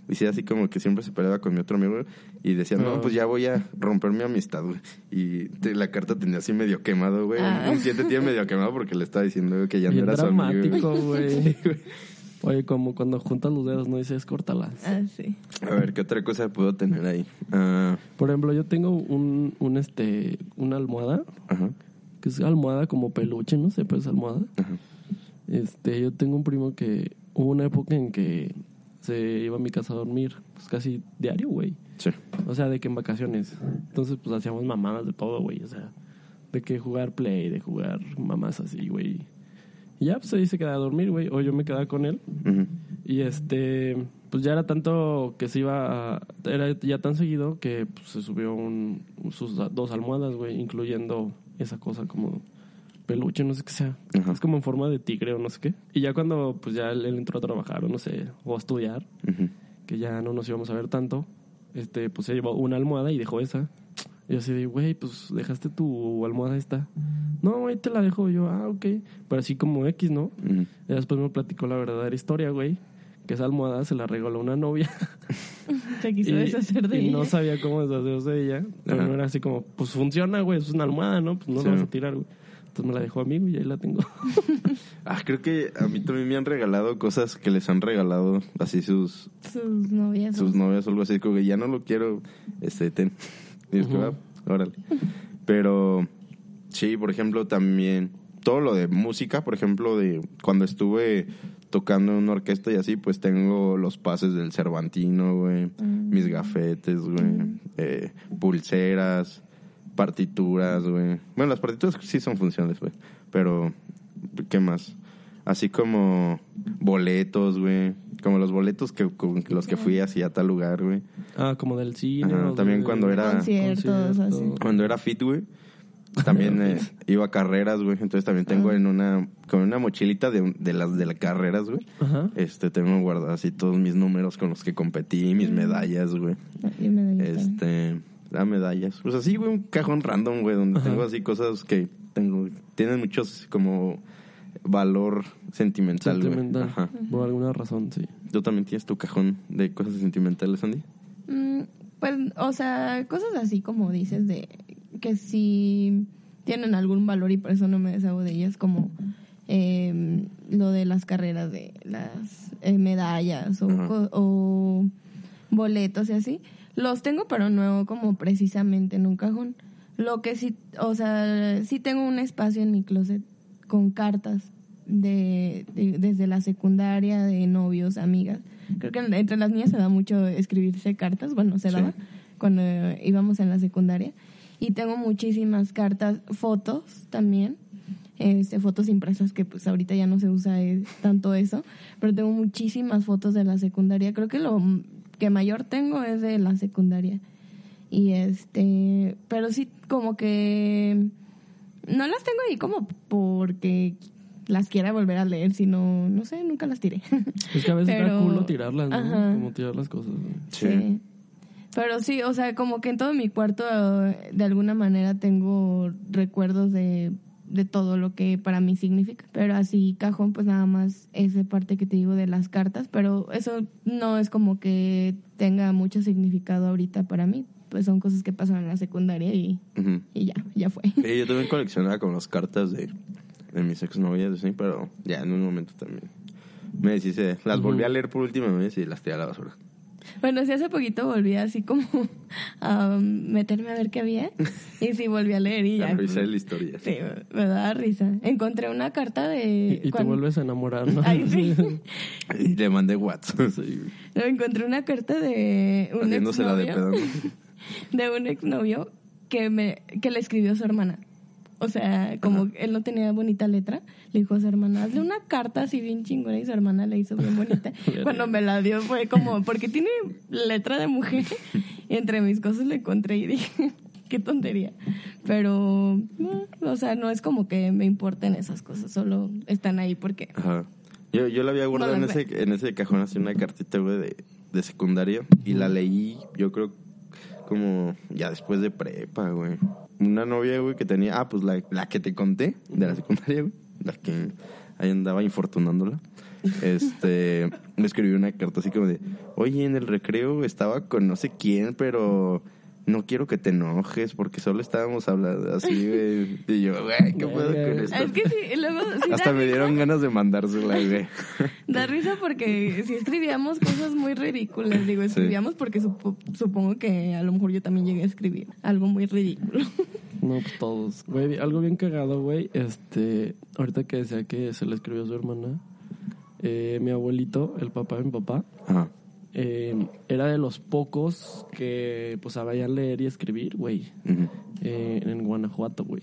Decía así como que siempre se peleaba con mi otro amigo güey, y decía, no, Ah. pues ya voy a romper mi amistad, güey. Y te- la carta tenía así medio quemado, güey. Ah. Un 7 tiene medio quemado porque le estaba diciendo que ya no era su amigo. güey. <laughs> Sí, güey. Oye, como cuando juntas los dedos, no dices córtalas. Ah, sí. A ver, ¿qué otra cosa puedo tener ahí? Ah, Por ejemplo, yo tengo un, un este, una almohada, ajá, que es almohada como peluche, no sé, pero es almohada. ajá. Este, yo tengo un primo que hubo una época en que se iba a mi casa a dormir, pues casi diario, güey. Sí. O sea, de que en vacaciones. Entonces, pues hacíamos mamadas de todo, güey. O sea, de que jugar play, de jugar mamás así, güey. Y ya, pues ahí se quedaba a dormir, güey. O yo me quedaba con él. Y este, pues ya era tanto que se iba a, Era ya tan seguido que pues, se subió un, sus dos almohadas, güey, incluyendo esa cosa como peluche, no sé qué sea. Es como en forma de tigre o no sé qué. Y ya cuando, pues ya él, él entró a trabajar o no sé, o a estudiar, que ya no nos íbamos a ver tanto, este, pues se llevó una almohada y dejó esa. Y yo así de, güey, pues dejaste tu almohada esta. No, ahí te la dejo yo, ah, ok. Pero así como X, ¿no? Y después me platicó la verdadera historia, güey. Que esa almohada se la regaló una novia. <laughs> Se quiso y, deshacer de y ella. no sabía cómo deshacerse de ella. Pero no era así como, pues funciona, güey, es una almohada, ¿no? Pues no Sí. la vas a tirar, güey. Entonces me la dejó a mí, güey, y ahí la tengo. <laughs> Ah, creo que a mí también me han regalado cosas que les han regalado así sus, Sus novias. sus novias o algo así, como que ya no lo quiero, este, ten. Y. "Ah, órale. Pero, sí, por ejemplo, también, todo lo de música, por ejemplo, de cuando estuve tocando en una orquesta y así, pues tengo los pases del Cervantino, güey, Mm. mis gafetes, güey, eh, pulseras, partituras, güey. Bueno, las partituras sí son funcionales, güey, pero, ¿qué más? Así como boletos, güey. Como los boletos que con los que fui hacia tal lugar, güey. Ah, como del cine. Ajá, también de- cuando era- Conciertos, así. Cuando era fit, güey, también <laughs> eh, iba a carreras, güey. Entonces también tengo en una, con una mochilita de, de las de las carreras, güey. Ajá. Este, tengo guardados así todos mis números con los que competí, mis medallas, güey. Medallitas. Este, las medallas. Pues así, güey, un cajón random, güey, donde Ajá. tengo así cosas que tengo, tienen muchos como valor sentimental. Sentimental. Ajá. Por alguna razón, sí. ¿Tú también tienes tu cajón de cosas sentimentales, Andy? Mm, pues, o sea, cosas así como dices de que sí tienen algún valor y por eso no me deshago de ellas, como eh, lo de las carreras de las eh, medallas o, o boletos y así. Los tengo, pero no como precisamente en un cajón. Lo que sí, o sea, sí tengo un espacio en mi closet con cartas de, de- desde la secundaria, de novios, amigas. Creo que entre las niñas se da mucho escribirse cartas, bueno, se Sí. daba cuando íbamos en la secundaria. Y tengo muchísimas cartas, fotos también, este, fotos impresas que pues ahorita ya no se usa eh, tanto eso, pero tengo muchísimas fotos de la secundaria. Creo que lo que mayor tengo es de la secundaria. Y este, pero sí como que no las tengo ahí como porque las quiera volver a leer, sino, no sé, nunca las tiré. Es que a veces Pero- culo tirarlas, ¿no? Ajá. Como tirar las cosas. güey. Sí. Pero sí, o sea, como que en todo mi cuarto de alguna manera tengo recuerdos de, de todo lo que para mí significa. Pero así cajón, pues nada más esa parte que te digo de las cartas, pero eso no es como que tenga mucho significado ahorita para mí. Pues son cosas que pasan en la secundaria y, y ya, ya fue. Sí, yo también coleccionaba con las cartas de, de mis exnovias, sí, pero ya en un momento también. Me deshice, las volví a leer por última vez y las tiré a la basura. Bueno, sí, hace poquito volví así como a meterme a ver qué había. Y sí, volví a leer y La ya. revisé la historia. Sí, me da risa. Encontré una carta de... y te cuando- vuelves a enamorar, ¿no? Ay, sí. <laughs> Y le mandé WhatsApp. <laughs> Sí. No, encontré una carta de un Haciéndosela de pedo. <laughs> de un exnovio que me que le escribió a su hermana. O sea, como él no tenía bonita letra, le dijo a su hermana, hazle una carta así bien chingona y su hermana le hizo bien bonita. <laughs> Cuando me la dio fue como, porque tiene letra de mujer. Y entre mis cosas le encontré y dije, <laughs> qué tontería. Pero, no, o sea, no es como que me importen esas cosas, solo están ahí porque... Ajá. Yo, yo la había guardado No en, ese, en ese cajón, así una cartita, güey, de, de secundaria. Y la leí, yo creo, como ya después de prepa, güey. Una novia, güey, que tenía, ah, pues la, la que te conté, de la secundaria, güey. La que ahí andaba infortunándola. <laughs> Este, me escribió una carta así como de, oye, en el recreo estaba con no sé quién, pero no quiero que te enojes porque solo estábamos hablando así, güey. Y yo, güey, ¿qué puedo con esto? Es que sí, luego sí Hasta da me risa. dieron ganas de mandársela, güey. <laughs> Da risa porque si escribíamos cosas muy ridículas, digo, escribíamos porque supo- supongo que a lo mejor yo también llegué a escribir algo muy ridículo. <laughs> No, pues todos. Güey, algo bien cagado, güey. Este, ahorita que decía que se le escribió a su hermana, eh, mi abuelito, el papá de mi papá, Ajá. Eh, era de los pocos que pues sabían leer y escribir, güey, eh, en Guanajuato, güey.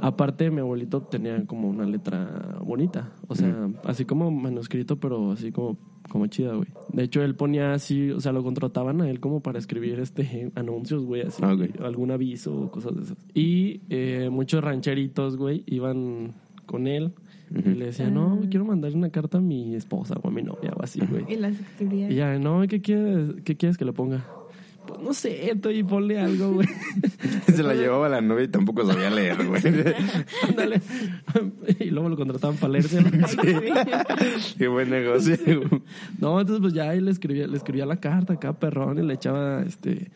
Aparte, mi abuelito tenía como una letra bonita, o sea, así como manuscrito, pero así como, como chida, güey. De hecho, él ponía así, o sea, lo contrataban a él como para escribir este <laughs> anuncios, güey, así, Ah, algún aviso o cosas de esas. Y eh, muchos rancheritos, güey, iban con él y le decían, no, quiero mandarle una carta a mi esposa o a mi novia o así, güey. y las escribía. Y ya, no, ¿qué quieres, ¿qué quieres que le ponga? Pues no sé, y ponle algo, güey. <laughs> Se la llevaba la novia y tampoco sabía leer, güey. Ándale. y luego lo contrataban para leerse. Qué buen negocio. <laughs> No, entonces pues ya él le escribía, le escribía la carta acá, perrón, y le echaba este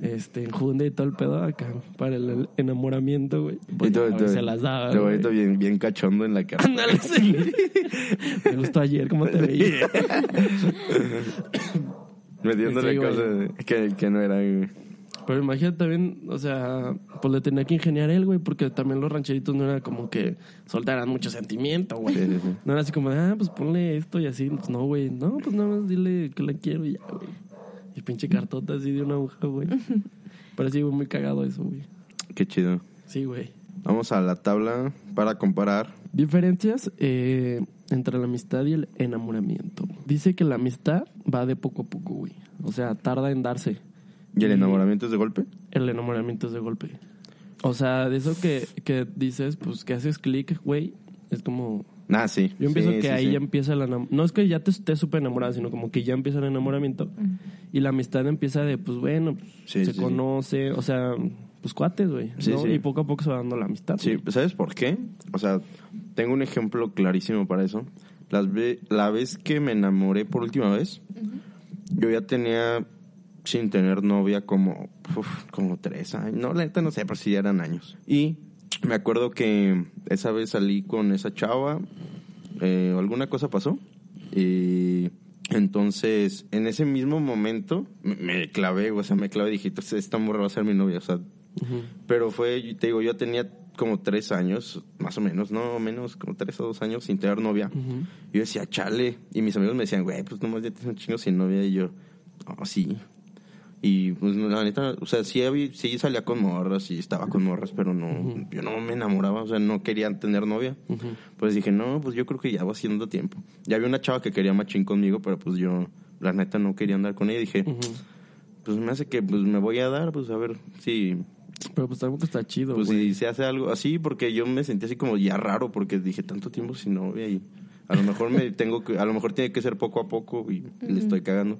este enjunde y todo el pedo acá para el enamoramiento, güey. Y Pues, todo, a ver, todo- se las daba. güey. abuelito bien, bien cachondo en la cara. Ándale, sí. <laughs> Me gustó ayer cómo te veía. <laughs> Metiéndole Sí, cosas que, que no era, güey. Pero imagínate también, o sea, pues le tenía que ingeniar él, güey, porque también los rancheritos no era como que soltaran mucho sentimiento, güey. Sí, sí, sí. No era así como, ah, pues ponle esto y así. Pues no, güey. No, pues nada más dile que la quiero y ya, güey. Y pinche cartota así de una aguja, güey. <laughs> Pero sí, güey, muy cagado eso, güey. Qué chido. Sí, güey. Vamos a la tabla para comparar. Diferencias eh, entre la amistad y el enamoramiento. Dice que la amistad va de poco a poco, güey. O sea, tarda en darse. ¿Y el enamoramiento es de golpe? El enamoramiento es de golpe. O sea, de eso que, que dices, pues que haces clic, güey, es como... Ah, sí. Yo empiezo Sí, que sí, ahí sí. ya empieza el enamoramiento. No es que ya te estés súper enamorada, sino como que ya empieza el enamoramiento. Y la amistad empieza de, pues bueno, pues, Sí, se sí, sí. conoce, o sea, pues cuates, güey. Sí, ¿no? sí. Y poco a poco se va dando la amistad. Sí, güey. ¿sabes por qué? O sea, tengo un ejemplo clarísimo para eso. Las ve- la vez que me enamoré por última vez, yo ya tenía sin tener novia como, uf, como tres años. No, la neta no sé, pero sí ya eran años. Y me acuerdo que esa vez salí con esa chava, eh, alguna cosa pasó. Y entonces, en ese mismo momento, me, me clavé, o sea, me clavé y dije, "Entonces, esta morra va a ser mi novia, o sea, pero fue, te digo, yo tenía como tres años, más o menos, no menos, como tres o dos años sin tener novia. Ujú. Yo decía, chale. Y mis amigos me decían, güey, pues nomás ya tienes un chingo sin novia. Y yo, oh, sí. Y pues la neta, o sea, sí, había- sí salía con morras y estaba con morras, pero no, yo no me enamoraba, o sea, no quería tener novia. Ujú. Pues dije, no, pues yo creo que ya va haciendo tiempo. Ya había una chava que quería machín conmigo, pero pues yo, la neta, no quería andar con ella. Dije, Ujú. pues me hace que pues me voy a dar, pues a ver si Pero pues tampoco está chido, pues güey. si se hace algo así, porque yo me sentí así como ya raro, porque dije tanto tiempo sin novia y a lo mejor me tengo que, a lo mejor tiene que ser poco a poco y le estoy cagando.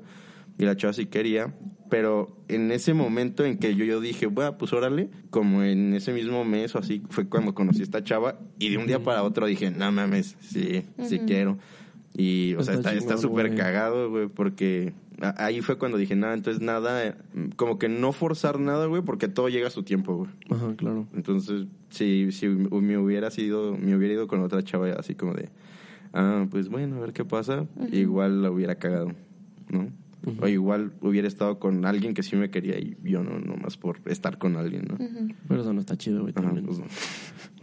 Y la chava sí quería, pero en ese momento en que yo, yo dije, bueno, pues órale, como en ese mismo mes o así, fue cuando conocí a esta chava y de un día para otro dije, no mames, sí, sí quiero. Y, o sea, Está está súper cagado, güey, porque ahí fue cuando dije, nada, entonces nada, como que no forzar nada, güey, porque todo llega a su tiempo, güey. Ajá, claro. Entonces, si, si me hubiera sido, me hubiera ido con otra chava así como de, ah, pues bueno, a ver qué pasa, igual la hubiera cagado, ¿no? O igual hubiera estado con alguien que sí me quería y yo no, nomás por estar con alguien, ¿no? Pero eso no está chido, güey, también. pues no.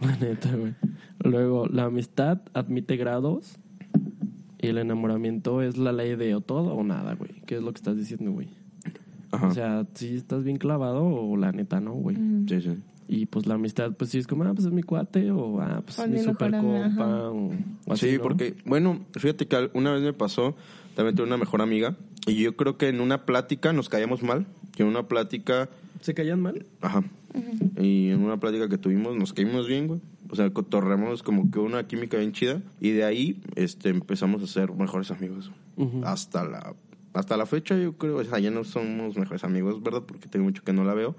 <laughs> La neta, güey. Luego, la amistad admite grados y el enamoramiento es la ley de o todo o nada, güey. ¿Qué es lo que estás diciendo, güey? Ajá. O sea, si estás bien clavado o la neta no, güey. sí, sí. Y pues la amistad, pues sí es como, ah, pues es mi cuate, o ah, pues O es mi super compa, o, o así, Sí, ¿no? porque, bueno, fíjate que una vez me pasó, también tuve una mejor amiga, y yo creo que en una plática nos caíamos mal, que en una plática, ¿Se callan mal? ajá, y en una plática que tuvimos nos caímos bien, güey. O sea, cotorreamos como que una química bien chida, y de ahí este, empezamos a ser mejores amigos. Hasta la hasta la fecha yo creo, o sea, ya no somos mejores amigos, ¿verdad? Porque tengo mucho que no la veo.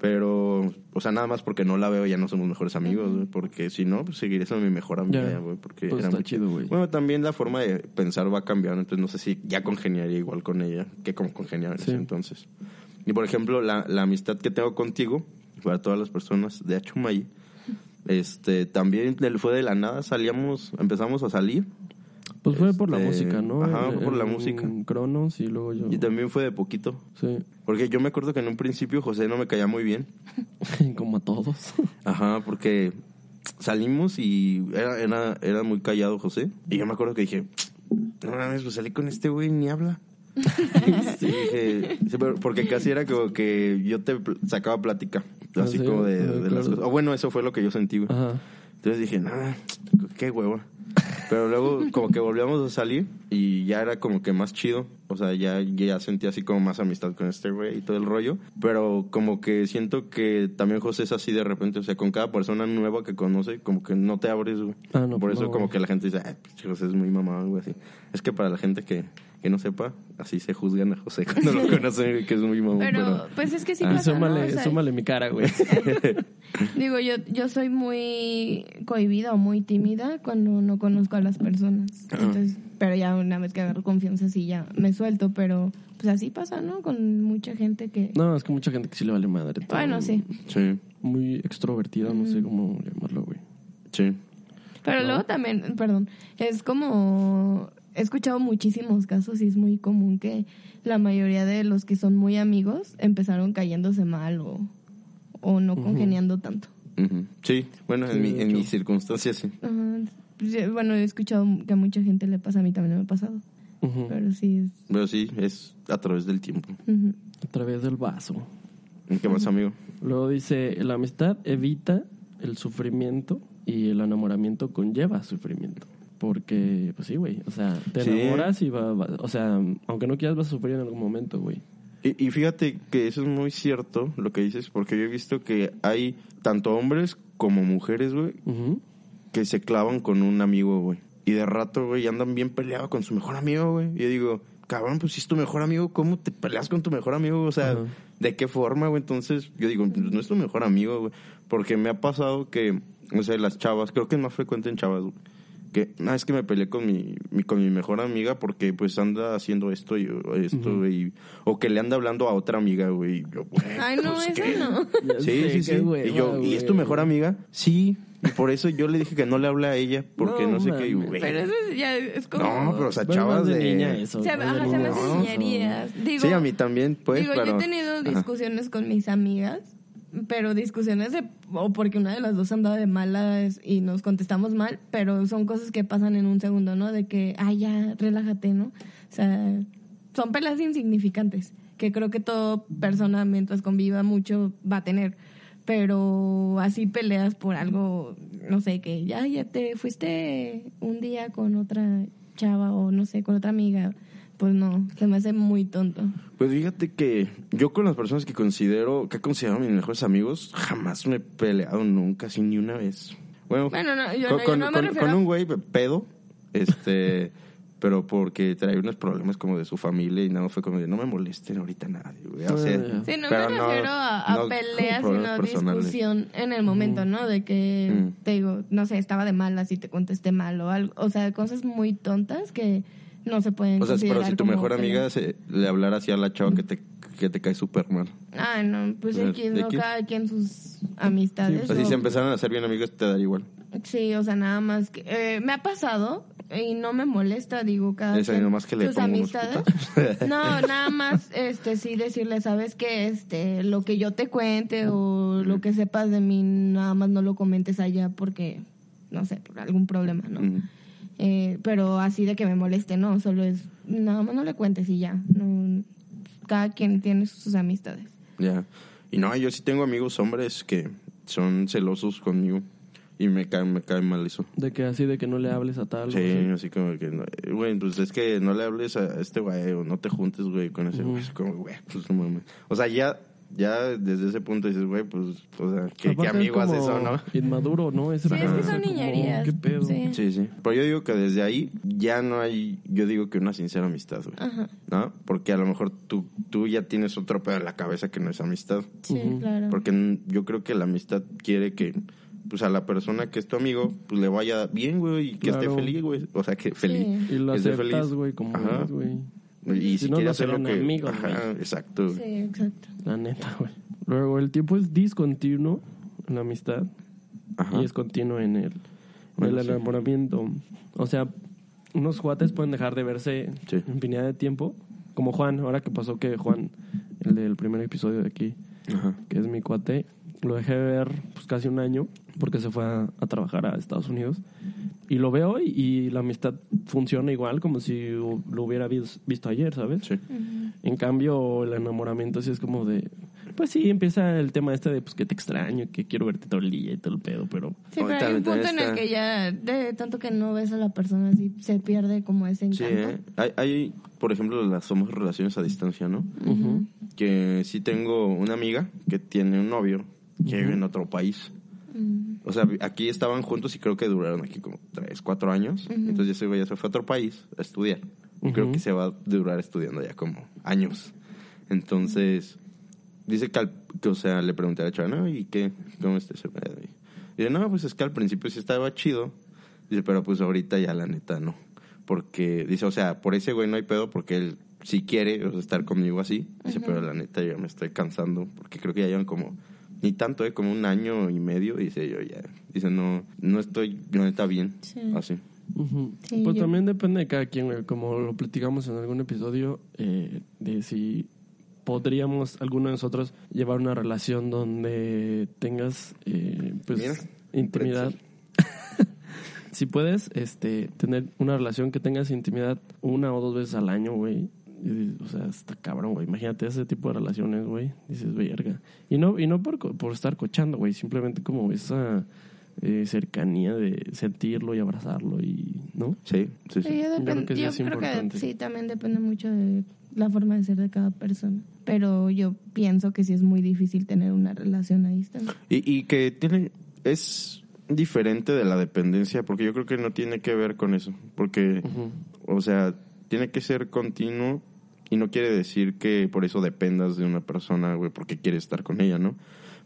Pero, o sea, nada más porque no la veo ya no somos mejores amigos, porque si no, pues seguiré siendo mi mejor amiga, güey, porque Pues era está muy chido, güey. Bueno, también la forma de pensar va cambiando, entonces no sé si ya congeniaría igual con ella que como congeniaba en Sí. ese entonces. Y por ejemplo, la, la amistad que tengo contigo, para todas las personas de Achumay, este, también fue de la nada, salíamos, empezamos a salir, Pues fue por la Este, música, ¿no? ajá, fue por la música. Cronos y luego yo. y también fue de poquito. Sí, Porque yo me acuerdo que en un principio José no me caía muy bien. <laughs> como a todos. Ajá, porque salimos y era, era, era muy callado José. Y yo me acuerdo que dije, no mames, pues salí con este güey ni habla. <laughs> sí, dije, sí, porque casi era como que yo te sacaba plática, Ah, así sí, como de, ah, las cosas. O bueno, eso fue lo que yo sentí, güey. Ajá. Entonces dije, nada, qué hueva. Pero luego como que volvíamos a salir y ya era como que más chido. O sea, ya, ya sentí así como más amistad con este güey y todo el rollo. Pero como que siento que también José es así de repente. O sea, con cada persona nueva que conoce, como que no te abres, güey. Ah, no, Por pues eso no, como que la gente dice, ay, José es muy mamá, güey, así. Es que para la gente que, que no sepa, así se juzgan a José <laughs> cuando lo conocen, que es muy mamá. Pero, Pero, pues es que sí Y pasa, ¿no? súmale, O sea, súmale mi cara, güey. <laughs> Digo, yo, yo soy muy cohibida o muy tímida cuando no conozco a las personas. Entonces, pero ya una vez que agarro confianza, sí, ya me suelto. Pero, pues así pasa, ¿no? Con mucha gente que... No, es que mucha gente que sí le vale madre. todo. Bueno, sí. sí, Muy extrovertida, no sé cómo llamarlo, güey. sí. Pero luego también, perdón, es como... He escuchado muchísimos casos y es muy común que la mayoría de los que son muy amigos empezaron cayéndose mal o, o no congeniando tanto. Sí, bueno, Sí, en, mi, en mis circunstancias sí. Pues, eh, Bueno, he escuchado que a mucha gente le pasa, a mí también me ha pasado. Pero sí es... Pero sí, es a través del tiempo. A través del vaso. ¿Qué más, amigo? Luego dice, la amistad evita el sufrimiento y el enamoramiento conlleva sufrimiento. Porque, pues sí, güey. O sea, te Sí. enamoras y va, va- O sea, aunque no quieras, vas a sufrir en algún momento, güey. Y, y fíjate que eso es muy cierto lo que dices, porque yo he visto que hay tanto hombres como mujeres, güey, que se clavan con un amigo, güey. Y de rato, güey, andan bien peleados con su mejor amigo, güey. Y yo digo, cabrón, pues si es tu mejor amigo, ¿cómo te peleas con tu mejor amigo? O sea. ¿de qué forma, güey? Entonces, yo digo, no es tu mejor amigo, güey. Porque me ha pasado que, o sea, las chavas, creo que es más frecuente en chavas, güey. Que, no, es que me peleé con mi, mi- con mi mejor amiga porque pues anda haciendo esto y o esto, güey. O que le anda hablando a otra amiga, güey. Y yo, güey, Ay, no, pues, eso ¿qué? no. Sí, sí, qué sí. hueva, y yo, ¿y es tu mejor amiga? Sí. Y por eso yo le dije que no le hable a ella, porque no, No sé qué, y, mames. güey. Pero eso es- ya es como... No, pero o sea, chavas de de... niña eso. Se, más de ajá, se me No, niñerías. Digo, sí, a mí también, pues, digo, pero... yo he tenido Ajá. discusiones con mis amigas, pero discusiones de... O porque una de las dos andaba de malas y nos contestamos mal, pero son cosas que pasan en un segundo, ¿no? De que, ay, ya, relájate, ¿no? O sea, son peleas insignificantes, que creo que toda persona, mientras conviva mucho, va a tener. Pero así peleas por algo, no sé, que ya, ya te fuiste un día con otra chava o no sé, con otra amiga, pues no, se me hace muy tonto. Pues fíjate que yo con las personas que considero, que he considerado mis mejores amigos, jamás me he peleado nunca, así ni una vez. Bueno, Bueno, no, yo con, no- yo con- no me con- refiero con a- un güey pedo, este, <laughs> pero porque trae unos problemas como de su familia y nada, fue como de, no me molesten ahorita nadie, güey. O sea, Sí, no me refiero a, a no peleas, sino personales. discusión en el momento, ¿no? De que, Mm. te digo, no sé, estaba de malas y te contesté mal o algo. O sea, cosas muy tontas que no se pueden O sea, pero si tu mejor amiga se, le hablara así a la chava que te, que te cae súper mal. Ah, no, pues O sea, aquí, ¿de no, cada quien sus amistades. O sea, si se empezaron a hacer bien amigas, te da igual. Sí, o sea, nada más que... eh, me ha pasado y no me molesta, digo, cada Eso, quien nomás que le sus amistades. No, <laughs> nada más, este, sí decirle, sabes que, este, lo que yo te cuente o lo que sepas de mí, nada más no lo comentes allá porque, no sé, por algún problema, ¿no? Mm. Eh, pero así de que me moleste, no, solo es, nada más no le cuentes y ya. No, cada quien tiene sus amistades. Ya. Y no, yo sí tengo amigos hombres que son celosos conmigo. Y me cae, me cae mal eso. De que así, de que no le hables a tal. Sí, o así como que, no, eh, güey, pues es que no le hables a este güey o no te juntes, güey, con ese güey. Es como, güey, pues no mames. O sea, ya, ya desde ese punto dices, güey, pues, o sea, ¿qué, qué es amigo hace eso, no? Inmaduro, ¿no? Sí, es que son como, niñerías. ¿Qué pedo? Sí. Sí, sí. Pero yo digo que desde ahí ya no hay, yo digo que una sincera amistad, güey. Ajá. ¿No? Porque a lo mejor tú, tú ya tienes otro pedo en la cabeza que no es amistad. Sí, claro. Porque yo creo que la amistad quiere que, pues a la persona que es tu amigo, pues le vaya bien, güey, y que Claro. esté feliz, güey. O sea, que feliz. Y lo que esté aceptas, güey, como es, güey. Y si, Si no, quiere no hacer lo que... amigos, Ajá, güey. exacto. Sí, exacto. La neta, güey. Luego, el tiempo es discontinuo en la amistad Ajá. y es continuo en el, en Bueno, el sí. enamoramiento. O sea, unos cuates pueden dejar de verse Sí. infinidad de tiempo. Como Juan, ahora que pasó que Juan, el del primer episodio de aquí, Ajá. que es mi cuate, lo dejé de ver pues casi un año porque se fue a, a trabajar a Estados Unidos. Y lo veo y, y la amistad funciona igual como si lo hubiera vis- visto ayer, ¿sabes? Sí. En cambio, el enamoramiento sí es como de... Pues sí, empieza el tema este de pues que te extraño, que quiero verte todo el día y todo el pedo, pero... Sí, pero hay un punto en el que ya, de tanto que no ves a la persona así, se pierde como ese Sí, encanto. ¿eh? hay, hay, por ejemplo, las somos relaciones a distancia, ¿no? Que sí tengo una amiga que tiene un novio que vive en otro país. Mm. O sea, aquí estaban juntos y creo que duraron aquí como tres, cuatro años. Entonces ese güey ya se fue a otro país a estudiar. Y creo que se va a durar estudiando ya como años. Entonces, dice que, al- que, o sea, le pregunté a la chava, ¿no? ¿Y qué? ¿Cómo está ese pedo? Y dice, no, pues es que al principio sí estaba chido. Dice, pero pues ahorita ya la neta no. Porque, dice, o sea, por ese güey no hay pedo porque él sí quiere o sea, estar conmigo así. Dice, pero la neta ya me estoy cansando porque creo que ya llevan como, ni tanto, ¿eh? Como un año y medio. Dice, yo ya, dice, no, no estoy, la neta, bien. Sí. Así. Sí, pues yo- también depende de cada quien, güey. Como lo platicamos en algún episodio, eh, de si podríamos, alguno de nosotros, llevar una relación donde tengas, eh, pues, Mira, intimidad. <laughs> si puedes, este, tener una relación que tengas intimidad una o dos veces al año, güey. Y dices, O sea, está cabrón, güey. Imagínate ese tipo de relaciones, güey. Dices, verga. Y no, y no por, co- por estar cochando, güey. Simplemente como esa eh, cercanía de sentirlo y abrazarlo y, ¿no? Sí, sí, sí. Sí, yo, Yo creo que yo creo sí, también depende mucho de la forma de ser de cada persona. Pero yo pienso que sí es muy difícil tener una relación a distancia. Y, y que tiene, es diferente de la dependencia, porque yo creo que no tiene que ver con eso. Porque, o sea, tiene que ser continuo y no quiere decir que por eso dependas de una persona, güey, porque quieres estar con ella, ¿no?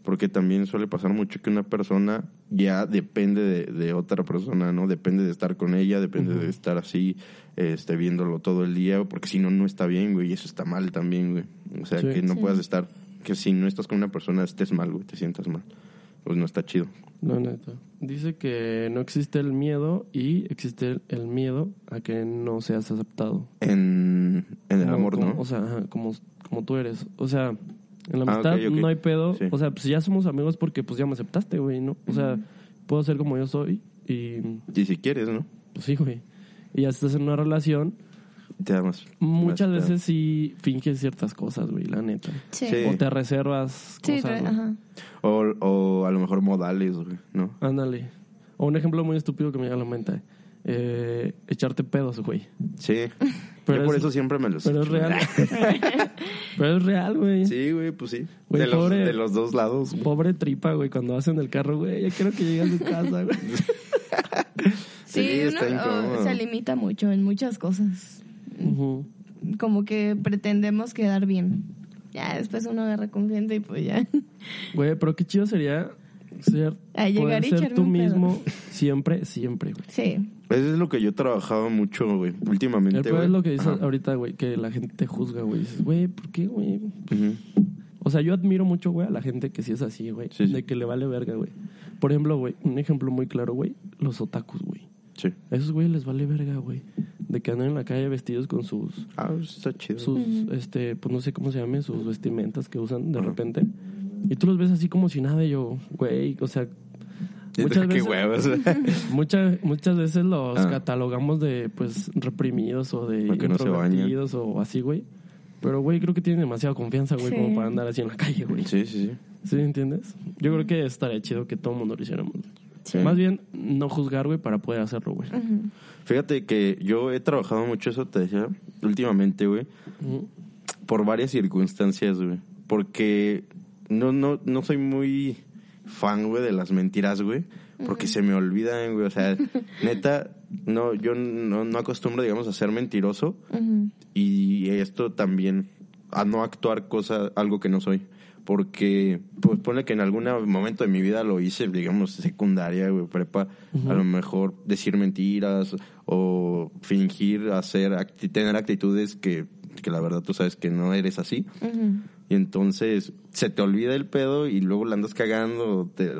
Porque también suele pasar mucho que una persona ya depende de, de otra persona, ¿no? Depende de estar con ella, depende de estar así, este, viéndolo todo el día, porque si no, no está bien, güey, y eso está mal también, güey. O sea, Sí. que no Sí. puedas estar, que si no estás con una persona estés mal, güey, te sientas mal. Pues no está chido. Neta. Dice que no existe el miedo y existe el miedo a que no seas aceptado. En, en el Como- amor, como- ¿no? O sea, ajá, como, como tú eres. O sea, en la Ah, amistad no hay pedo. Sí. O sea, pues ya somos amigos porque pues ya me aceptaste, güey, ¿no? O sea, puedo ser como yo soy y y si quieres, ¿no? pues sí, güey. Y ya estás en una relación. Te da más. Muchas más- veces sí finges ciertas cosas, güey, la neta. Sí. Sí. O te reservas Sí, cosas, tra- ¿no? ajá. O, o a lo mejor modales, güey, ¿no? Ándale. O un ejemplo muy estúpido que me llega a la mente. Eh, echarte pedos, güey. Sí. Pero Yo por es- eso siempre me los Pero es echo. real. <laughs> pero es real, güey. Sí, güey, pues sí. Güey, de, los, pobre- de los dos lados. güey. Pobre tripa, güey, cuando vas en el carro, güey. Ya quiero que llegue a su casa, güey. <laughs> Sí, Sí, está uno incómodo. oh, se limita mucho en muchas cosas. Como que pretendemos quedar bien. Ya después uno agarra confianza y pues ya. Güey, pero qué chido sería ser, A llegar poder y ser tú pedo. mismo siempre, siempre, güey. Sí. Eso es lo que yo he trabajado mucho, güey, últimamente, güey. es lo que dices Ajá. ahorita, güey, que la gente te juzga, güey. Dices, güey, ¿por qué, güey? O sea, yo admiro mucho, güey, a la gente que sí es así, güey. Sí, sí. De que le vale verga, güey. Por ejemplo, güey, un ejemplo muy claro, güey, los otakus, güey. Sí. A esos güey les vale verga, güey. De que andan en la calle vestidos con sus, Ah, está chido. sus, este, pues no sé cómo se llame, sus vestimentas que usan de repente. Y tú los ves así como si nada, y yo, güey, o sea, muchas Qué veces, huevos. <laughs> muchas, muchas veces los Ah. catalogamos de, pues, reprimidos o de Porque no se bañan. introvertidos o así, güey. Pero, güey, creo que tiene demasiada confianza, güey, Sí. como para andar así en la calle, güey. Sí, sí, sí. ¿Sí entiendes? Yo creo que estaría chido que todo el mundo lo hiciéramos. Sí. Más bien, no juzgar, güey, para poder hacerlo, güey. Fíjate que yo he trabajado mucho eso, te decía, últimamente, güey, por varias circunstancias, güey. Porque no, no, no soy muy fan, güey, de las mentiras, güey. Porque se me olvidan, güey. O sea, <laughs> neta, no, yo no, no acostumbro, digamos, a ser mentiroso. Y esto también, a no actuar cosa, algo que no soy. Porque, pues pone que en algún momento de mi vida lo hice, digamos, secundaria, güey, prepa, a lo mejor decir mentiras o fingir hacer, acti- tener actitudes que, que la verdad tú sabes que no eres así. Ujú. Y entonces se te olvida el pedo y luego la andas cagando, te,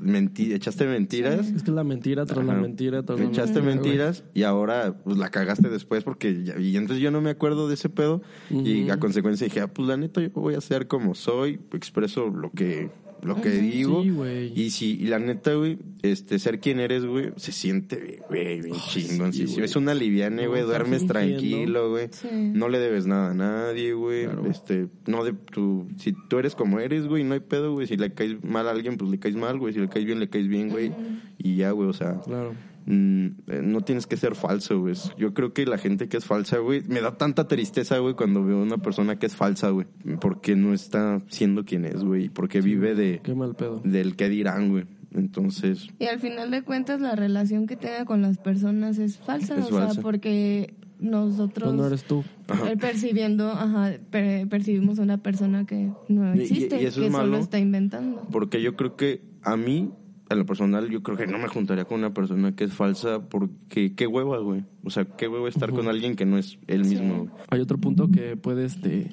menti- echaste mentiras. Es que la mentira tras la mentira tras la Echaste güey. mentiras y ahora pues la cagaste después porque ya- y entonces yo no me acuerdo de ese pedo y a consecuencia dije, ah, pues la neta yo voy a ser como soy, expreso lo que lo que digo Sí, güey. y si y la neta, güey, este ser quien eres, güey, se siente güey, bien chingón, sí, sí, es una liviane, No güey, duermes tranquilo, güey. Sí. No le debes nada a nadie, güey. Claro. Este, no de tu si tú eres como eres, güey, no hay pedo, güey, si le caes mal a alguien, pues le caes mal, güey, si le caes bien, le caes bien, güey. Y ya, güey, o sea, Claro. Mm, eh, no tienes que ser falso, güey. Yo creo que la gente que es falsa, güey, me da tanta tristeza, güey, cuando veo una persona que es falsa, güey. Porque no está siendo quien es, güey. Porque vive de Qué mal pedo. del que dirán, güey. Entonces, Y al final de cuentas la relación que tenga con las personas es falsa, Es o falsa. sea, porque nosotros Pues no eres tú. eh, percibiendo, ajá, per- percibimos a una persona que no y- existe, y eso que es solo malo. está inventando. porque yo creo que a mí, en lo personal, yo creo que no me juntaría con una persona que es falsa porque qué hueva, güey. O sea, qué hueva estar con alguien que no es él mismo. Hay otro punto que puede este,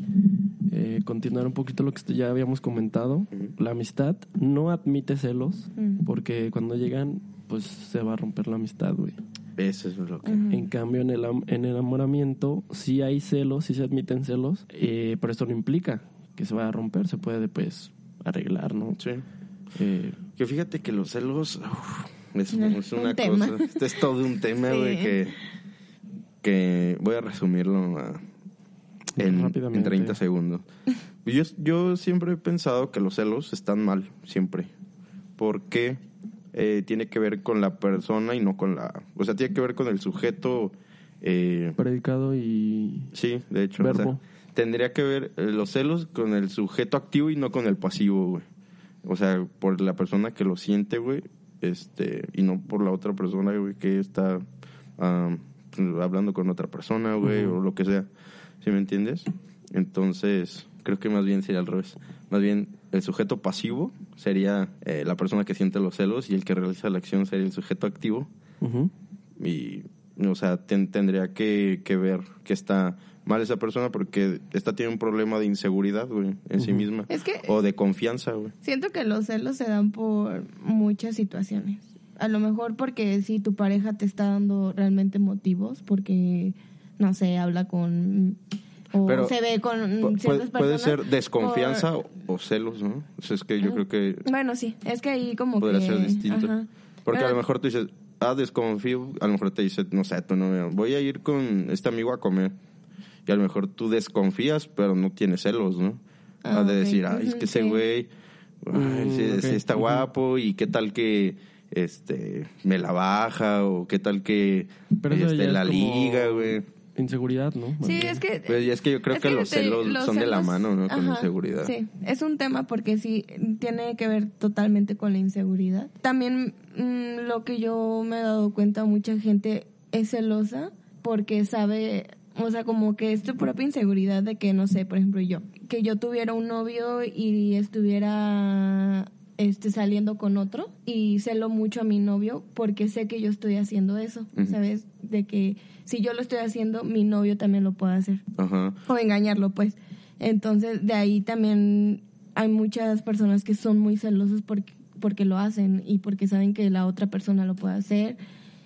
eh, continuar un poquito lo que este- ya habíamos comentado. La amistad no admite celos Mm. porque cuando llegan, pues se va a romper la amistad, güey. Eso es lo que... En cambio, en el, am- en el enamoramiento sí hay celos, sí se admiten celos, eh, pero esto no implica que se vaya a romper, se puede pues arreglar, ¿no? Sí. Eh, Que fíjate que los celos uf, es, es una un cosa. Esto es todo un tema, Sí. güey, que, que voy a resumirlo a- en, en 30 segundos. Yo, yo siempre he pensado que los celos están mal, siempre. Porque eh, tiene que ver con la persona y no con la... O sea, tiene que ver con el sujeto... Eh, predicado y... sí, de hecho. o sea, Verbo. tendría que ver eh, los celos con el sujeto activo y no con el pasivo, güey. O sea, por la persona que lo siente, güey, este, y no por la otra persona, güey, que está ah, hablando con otra persona, güey, o lo que sea. ¿Sí me entiendes? Entonces, creo que más bien sería al revés. Más bien, el sujeto pasivo sería eh, la persona que siente los celos y el que realiza la acción sería el sujeto activo. Y, o sea, ten- tendría que, que ver que está mal esa persona porque esta tiene un problema de inseguridad, güey, en sí misma. Es que- O de confianza, güey. Siento que los celos se dan por muchas situaciones. A lo mejor porque si tu pareja te está dando realmente motivos, porque, no sé, habla con... O Pero se ve con Pu- ciertas puede, puede personas. ser desconfianza por- o, celos, ¿no? O sea, es que yo creo que Bueno, sí, es que ahí como podría que... ser distinto. ajá. Porque a Pero- lo mejor tú dices, ah, desconfío, a lo mejor te dice, no sé, tu novia, voy a ir con este amigo a comer. Y a lo mejor tú desconfías, pero no tienes celos, ¿no? Ah, de decir, ay, es que ese güey, Mm, sí, está guapo y qué tal que este me la baja o qué tal que Pero este, es la liga, güey. Inseguridad, ¿no? Sí, es que... Pues, y es que yo creo es que los celos los son de la mano, ¿no? Con ajá, inseguridad. Sí, es un tema porque sí tiene que ver totalmente con la inseguridad. También mm, lo que yo me he dado cuenta, mucha gente es celosa porque sabe, o sea, como que es tu propia inseguridad de que, no sé, por ejemplo yo, que yo tuviera un novio y estuviera este saliendo con otro y celo mucho a mi novio porque sé que yo estoy haciendo eso. ¿sabes? De que si yo lo estoy haciendo, mi novio también lo puede hacer Ajá. o engañarlo, pues. Entonces, de ahí también hay muchas personas que son muy celosas porque, porque lo hacen y porque saben que la otra persona lo puede hacer,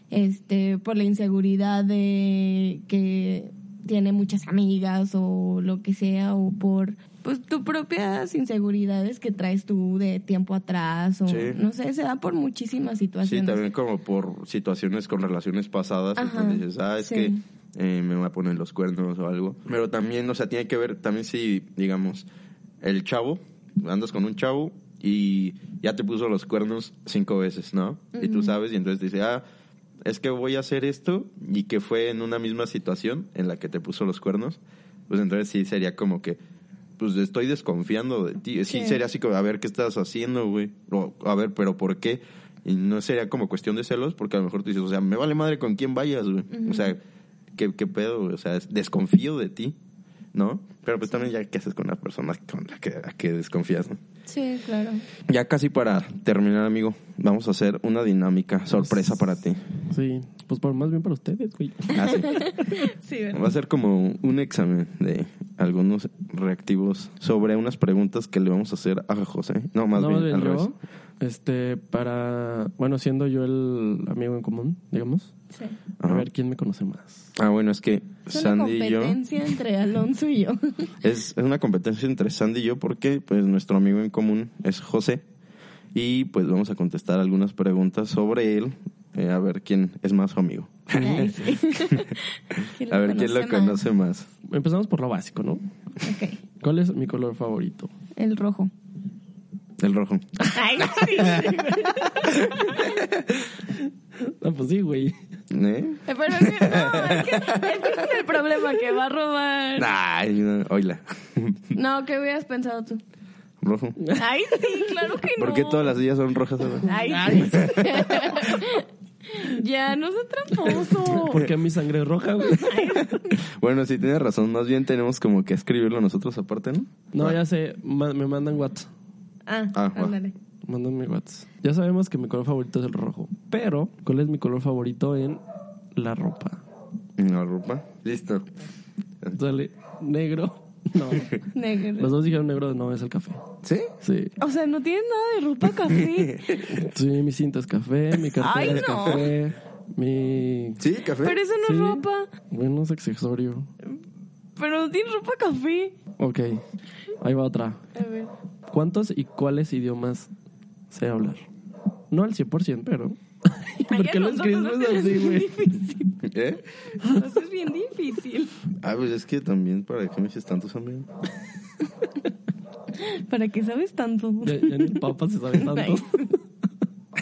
este, por la inseguridad de que tiene muchas amigas o lo que sea, o por pues tus propias inseguridades que traes tú de tiempo atrás, o Sí. no sé, se da por muchísimas Sí, situaciones. también como por situaciones con relaciones pasadas. Ajá, Entonces dices, ah, es sí. que eh, me va a poner los cuernos o algo. Pero también, o sea, tiene que ver, también si, digamos, el chavo, andas con un chavo y ya te puso los cuernos cinco veces, ¿no? Y tú sabes, y entonces dice, ah, es que voy a hacer esto y que fue en una misma situación en la que te puso los cuernos, pues entonces sí sería como que, pues estoy desconfiando de ti. Sí, Sí. sería así como, a ver, ¿qué estás haciendo, güey? O, a ver, ¿pero por qué? Y no sería como cuestión de celos, porque a lo mejor tú dices, o sea, me vale madre con quién vayas, güey. O sea, ¿qué, ¿qué pedo, güey? O sea, es- desconfío de ti, ¿no? Pero pues también ya, ¿qué haces con la persona con la que, a que desconfías, no? Sí, claro. Ya casi para terminar, amigo, vamos a hacer una dinámica sorpresa para ti. Sí, pues por, más bien para ustedes, güey. Ah, sí. <laughs> Sí, Va a ser como un examen de algunos reactivos sobre unas preguntas que le vamos a hacer a José. No, más no, bien, más bien al revés. Este, para, bueno, siendo yo el amigo en común, digamos, Sí. a Ajá. ver quién me conoce más. Ah, bueno, es que Es una Sandy y yo... competencia entre Alonso y yo. <laughs> Es, es una competencia entre Sandy y yo porque pues nuestro amigo en común es José y pues vamos a contestar algunas preguntas sobre él eh, a ver quién es más su amigo. Ay, sí. <laughs> ¿Quién A ver quién lo más? conoce más. Empezamos por lo básico, ¿no? Ok. ¿Cuál es mi color favorito? El rojo. El rojo. Ay, sí. Ah, pues sí, güey. ¿Eh? Pero es que, no, es que, es que ese es el problema que va a robar. Ay, no, oíla. No, ¿qué hubieras pensado tú? Rojo. Ay, sí, claro que no. ¿Por qué todas las días son rojas? ahora? Ay, sí. <laughs> ya, no sé tramposo. Porque mi sangre es roja, güey. Bueno, sí, tienes razón. Más bien tenemos como que escribirlo nosotros aparte, ¿no? No, ya sé, ma- me mandan WhatsApp. Ah, Ah, va. ándale. Mándenme WhatsApp. Ya sabemos que mi color favorito es el rojo. Pero, ¿cuál es mi color favorito en la ropa? La ropa. Listo. Sale negro. No. <laughs> Negro. Los dos dijeron negro, no, es el café. ¿Sí? Sí. O sea, no tienes nada de ropa café. <laughs> Sí, mi cinta es café, mi cartera Ay, es no. café, mi... Sí, café. Pero eso no Sí. es ropa. Bueno, es accesorio. Pero no tienes ropa café. Ok, ahí va otra. A ver. ¿Cuántos y cuáles idiomas sé hablar? No al 100%, pero... ¿Por qué lo escribes así, güey? <laughs> difícil. ¿Eh? Eso es bien difícil. Ah, pues es que también, ¿para qué me dices tantos <laughs> amigos? ¿Para qué sabes tanto? Ya, ya ni el papa se sabe tanto.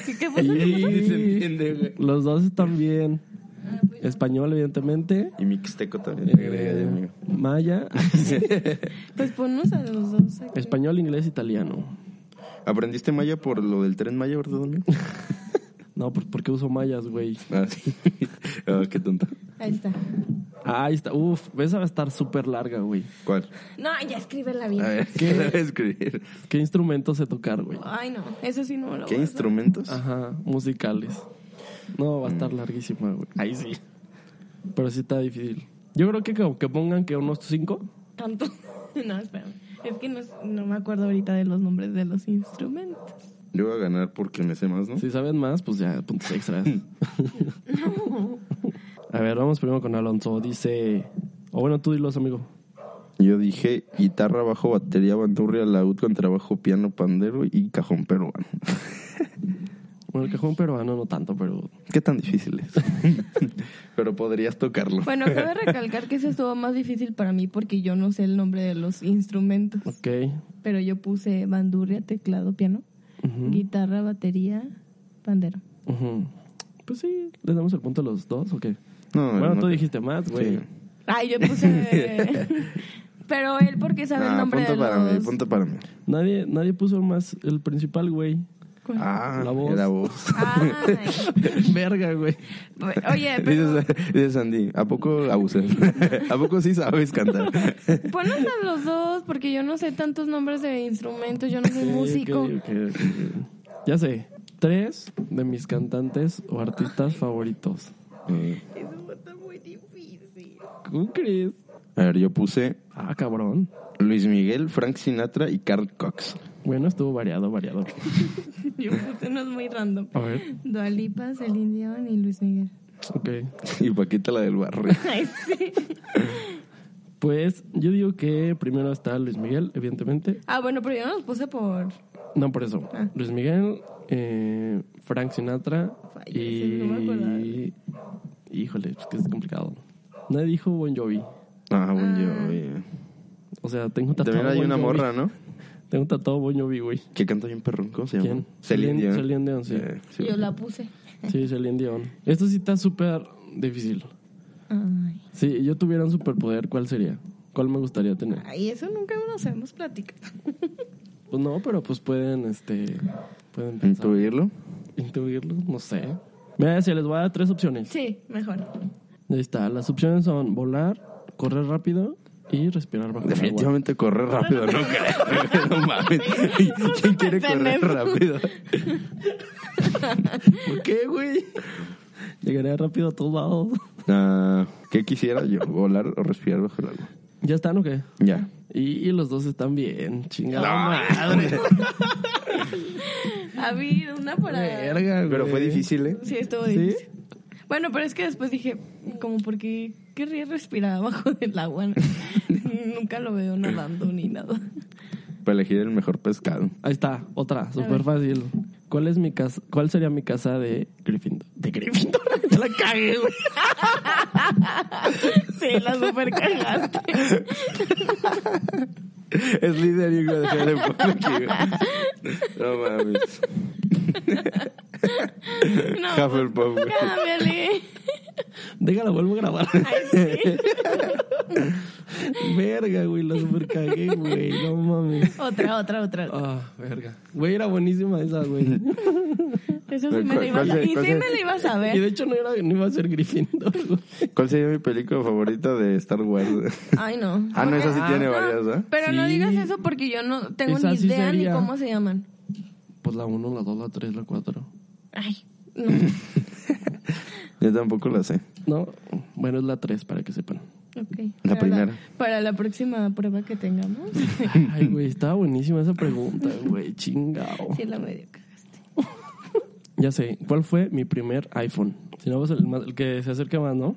¿Qué, qué pasa? Y los dos están bien. Español, evidentemente. Y mixteco también. amigo. Maya. <laughs> Pues ponnos a los dos aquí. Español, inglés, italiano. ¿Aprendiste maya por lo del tren maya, verdad? <laughs> No, ¿por, por qué uso mayas, güey? Ah, sí. <laughs> Ah, qué tonta. Ahí está. Ah, ahí está. Uf, esa va a estar súper larga, güey. ¿Cuál? No, ya escríbela A bien. ver, ¿qué debe escribir? ¿Qué instrumentos sé tocar, güey? Ay, no. Eso sí no lo ¿Qué voy a hacer. instrumentos? Ajá, musicales. No, va a estar larguísima, güey. Ahí sí. Pero sí está difícil. Yo creo que que pongan que unos cinco. Tanto. <laughs> No, espérame. Es que no, es- no me acuerdo ahorita de los nombres de los instrumentos. Yo voy a ganar porque me sé más, ¿no? Si saben más, pues ya, puntos extras. <laughs> <laughs> A ver, vamos primero con Alonso. Dice... O bueno, tú dilos, amigo. Yo dije guitarra, bajo, batería, bandurria, laúd, contrabajo, piano, pandero y cajón peruano. Bueno, el cajón peruano no tanto, pero... ¿Qué tan difícil es? <laughs> Pero podrías tocarlo. Bueno, cabe recalcar que eso estuvo más difícil para mí porque yo no sé el nombre de los instrumentos. Ok. Pero yo puse bandurria, teclado, piano, guitarra, batería, pandero. Pues sí, ¿les damos el punto a los dos o qué? No, bueno, no. tú dijiste más, güey. Sí. Ay, yo puse... <laughs> Pero él porque sabe el Ah, nombre punto de para los... mí, punto para mí. Nadie, nadie puso más el principal, güey. ¿Cuál? Ah, La voz. La voz. Ay. <laughs> Verga, güey. Oye, pero Dice, dice Sandy, ¿a poco abusé? <laughs> ¿A poco sí sabes cantar? ponnos a los dos porque yo no sé tantos nombres de instrumentos, yo no soy músico. ok, ok, ok. Ya sé. Tres de mis cantantes o artistas favoritos. Eh, Eso está muy difícil. ¿Cómo crees? a ver, yo puse Ah, cabrón. Luis Miguel, Frank Sinatra y Carl Cox. Bueno, estuvo variado, variado. <laughs> Yo puse unos muy random. A ver. Dua Lipa, Celine Dion y Luis Miguel. Ok. <laughs> Y Paquita la del barrio. <laughs> Ay, sí. Pues yo digo que primero está Luis Miguel, evidentemente. Ah, bueno, pero yo no los puse por... No, por eso. Ah. Luis Miguel, eh, Frank Sinatra no me y... Híjole, es que es complicado. Nadie dijo Bon Jovi. Ah, Bon Jovi. O sea, tengo tatuado También hay Bon una Jovi. morra, ¿no? <laughs> Tengo tatuado Bon Jovi, güey. Que canta bien perrón. ¿Cómo se llama? ¿Quién? Celine- Dion. Celine Dion, sí. Eh, sí. Yo la puse. <laughs> Sí, Celine Dion. Esto sí está súper difícil. Ay. Si yo tuviera un superpoder, ¿cuál sería? ¿Cuál me gustaría tener? Ay, eso nunca nos hemos platicado. <laughs> Pues no, pero pues pueden, este... Pueden pensar. ¿Intuirlo? Intuirlo, no sé. Mira, si les voy a dar tres opciones. Sí, mejor. Ahí está. Las opciones son volar, correr rápido y respirar bajo el agua. Definitivamente correr rápido, no <laughs> creo. <laughs> no mames. ¿Quién quiere correr rápido? <laughs> ¿Por qué, güey? Llegaría rápido a todos lados. Ah, ¿Qué quisiera yo? ¿Volar o respirar bajo el agua? ¿Ya están o qué? Ya. Y, y los dos están bien. Chingada No, madre. Ha habido una para... Verga, güey. Pero fue difícil, ¿eh? Sí, estuvo ¿Sí? Bueno, pero es que después dije, como porque querría respirar abajo del agua. <laughs> Nunca lo veo nadando ni nada. Para elegir el mejor pescado. Ahí está, otra, súper fácil. ¿Cuál es mi casa? ¿Cuál sería mi casa de Gryffindor? De Gryffindor. <laughs> Ya la cagué, güey. <laughs> Sí, la super cagaste. Es líder y de Harry Potter. No mames. No, Hufflepuff, güey. cámbiale. Déjala, vuelvo a grabar. Ay, sí. verga, güey, la super cagué, güey. No mames. Otra, otra, otra. Ah, verga. Güey, era buenísima esa, güey. Eso sí me ¿Cuál- la ibas a Y sí me la ibas a Y ver. de hecho no, era, no iba a ser Gryffindor, güey. ¿Cuál sería mi película favorita de Star Wars? Ay, no. Ah, no, esa sí Ah, tiene no. varias, ¿eh? Pero no Sí. digas eso porque yo no tengo Esa ni sí idea sería. ni cómo se llaman. Pues la 1, la 2, la 3, la 4. Ay, no. <laughs> Yo tampoco la sé. No, bueno, es la 3 para que sepan. Ok. La Para primera. para la próxima prueba que tengamos. Ay, güey, estaba buenísima esa pregunta, güey. Chingao. sí, la medio cagaste. <laughs> Ya sé, ¿cuál fue mi primer iPhone? Si no, pues el, más- el que se acerca más, ¿no?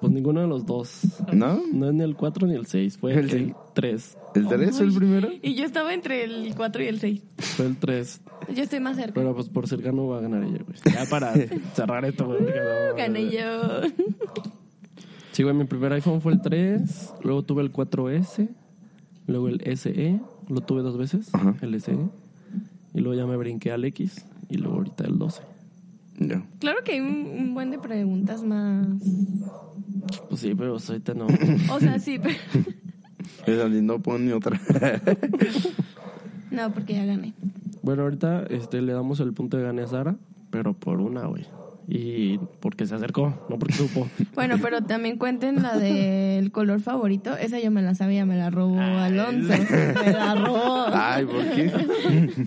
Pues ninguno de los dos. ¿No? No es ni el 4 ni el 6, fue El el, seis. 3. ¿El 3 el primero? Y yo estaba entre el 4 y el 6. Fue el 3. Yo estoy más cerca. Pero pues por cercano va a ganar ella, güey. Ya para <laughs> cerrar esto, güey. no- Gané yo. Sí, güey, mi primer iPhone fue el 3. Luego tuve el 4S. Luego el SE. Lo tuve dos veces. Ajá. El SE. Y luego ya me brinqué al X. Y luego ahorita el 12. Ya. Claro que hay un, un buen de preguntas más. Pues sí, pero ahorita no. <laughs> O sea, sí, pero. <laughs> Esa ni no pon ni otra. No, porque ya gané. Bueno, ahorita este, le damos el punto de gane a Sara, pero por una, güey. Y porque se acercó, no porque supo. <laughs> Bueno, pero también cuenten la del color favorito. Esa yo me la sabía, me la robó Alonso. Me la robó. Ay, ¿por qué?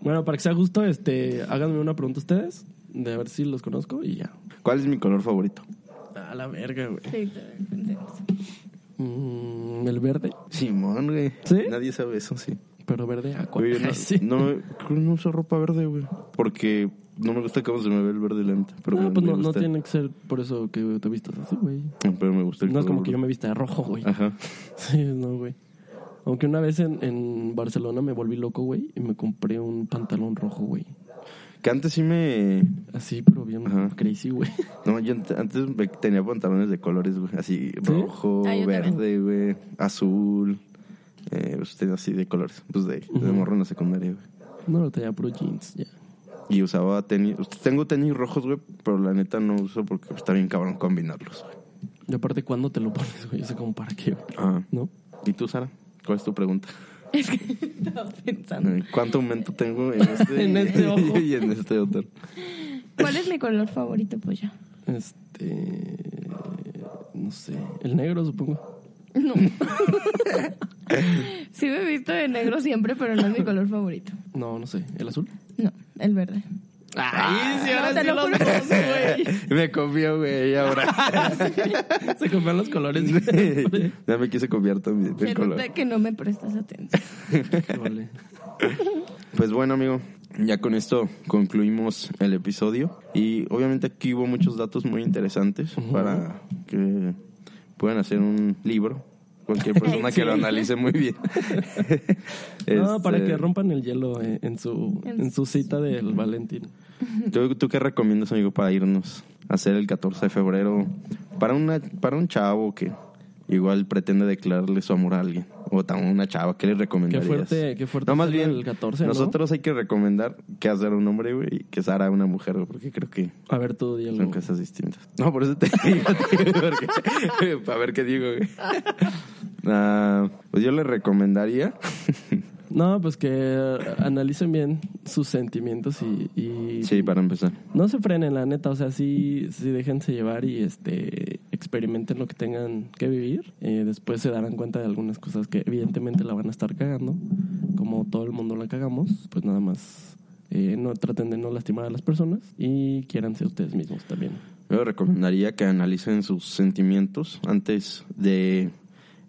Bueno, para que sea justo, este, háganme una pregunta ustedes, de a ver si los conozco y ya. ¿Cuál es mi color favorito? A la verga, güey. Sí. Mm, el verde, Simón, güey. ¿Sí? Nadie sabe eso, sí. pero verde aqua. Güey, no, <laughs> Sí. no, me- creo que no uso ropa verde, güey. Porque no me gusta cómo se me ve el verde lento. Pero No, pues no, no tiene que ser por eso que te vistas así, güey. Pero me gusta el No es como que yo me vista de rojo, güey. Ajá. <laughs> Sí, no, güey. Aunque una vez en, en Barcelona me volví loco, güey, y me compré un pantalón rojo, güey. Que antes sí me... Así, pero bien Ajá. crazy, güey. No, yo ant- antes me- tenía pantalones de colores, güey. Así, rojo, Ah, yo verde, güey. Azul. Eh, pues tenía así de colores. Pues de, de morro en la secundaria, güey. No, lo tenía puro jeans, ya. Y usaba tenis. Tengo tenis rojos, güey, pero la neta no uso porque pues, está bien cabrón combinarlos, güey. Y aparte, ¿cuándo te lo pones, güey? Eso como para qué, güey. Ah. ¿No? ¿Y tú, Sara? ¿Cuál es tu pregunta? <laughs> Es que estaba pensando. ¿Cuánto aumento tengo en <laughs> este, En este <laughs> ojo. y en este otro? ¿Cuál es mi color favorito, pues ya? Este. No sé. El negro, supongo. No. sí me he visto de negro siempre, pero no es mi color favorito. No, no sé. ¿El azul? No, el verde. Ay, sí, No, te lo juro. Me confío, güey, ahora. <laughs> Se cambian los colores. ya me quise copiar también Se el color. que no me prestas atención. <laughs> Vale. Pues bueno, amigo, ya con esto concluimos el episodio. Y obviamente aquí hubo muchos datos muy interesantes para que puedan hacer un libro. Cualquier persona que <laughs> lo analice muy bien. No, para Este, que rompan el hielo en su, en su cita del Valentín. ¿Tú, tú qué recomiendas, amigo, para irnos a hacer el 14 de febrero para, una, para un chavo que igual pretende declararle su amor a alguien? O también una chava, ¿qué le Qué recomendarías? fuerte, qué fuerte. No, más bien, el 14, ¿no? nosotros hay que recomendar que hacer un hombre, güey, y que Sara una mujer, güey, porque creo que A ver, tú, di algo. son cosas distintas. No, por eso te <laughs> digo, tío, porque- <laughs> para ver qué digo, güey. <laughs> Ah, pues yo le recomendaría No, pues que analicen bien sus sentimientos y, y Sí, para empezar. no se frenen, la neta. O sea, sí, sí déjense llevar y este experimenten lo que tengan que vivir. Eh, después se darán cuenta de algunas cosas que evidentemente la van a estar cagando. Como todo el mundo la cagamos, pues nada más eh, no traten de no lastimar a las personas y quiéranse ustedes mismos también. Yo recomendaría que analicen sus sentimientos antes de,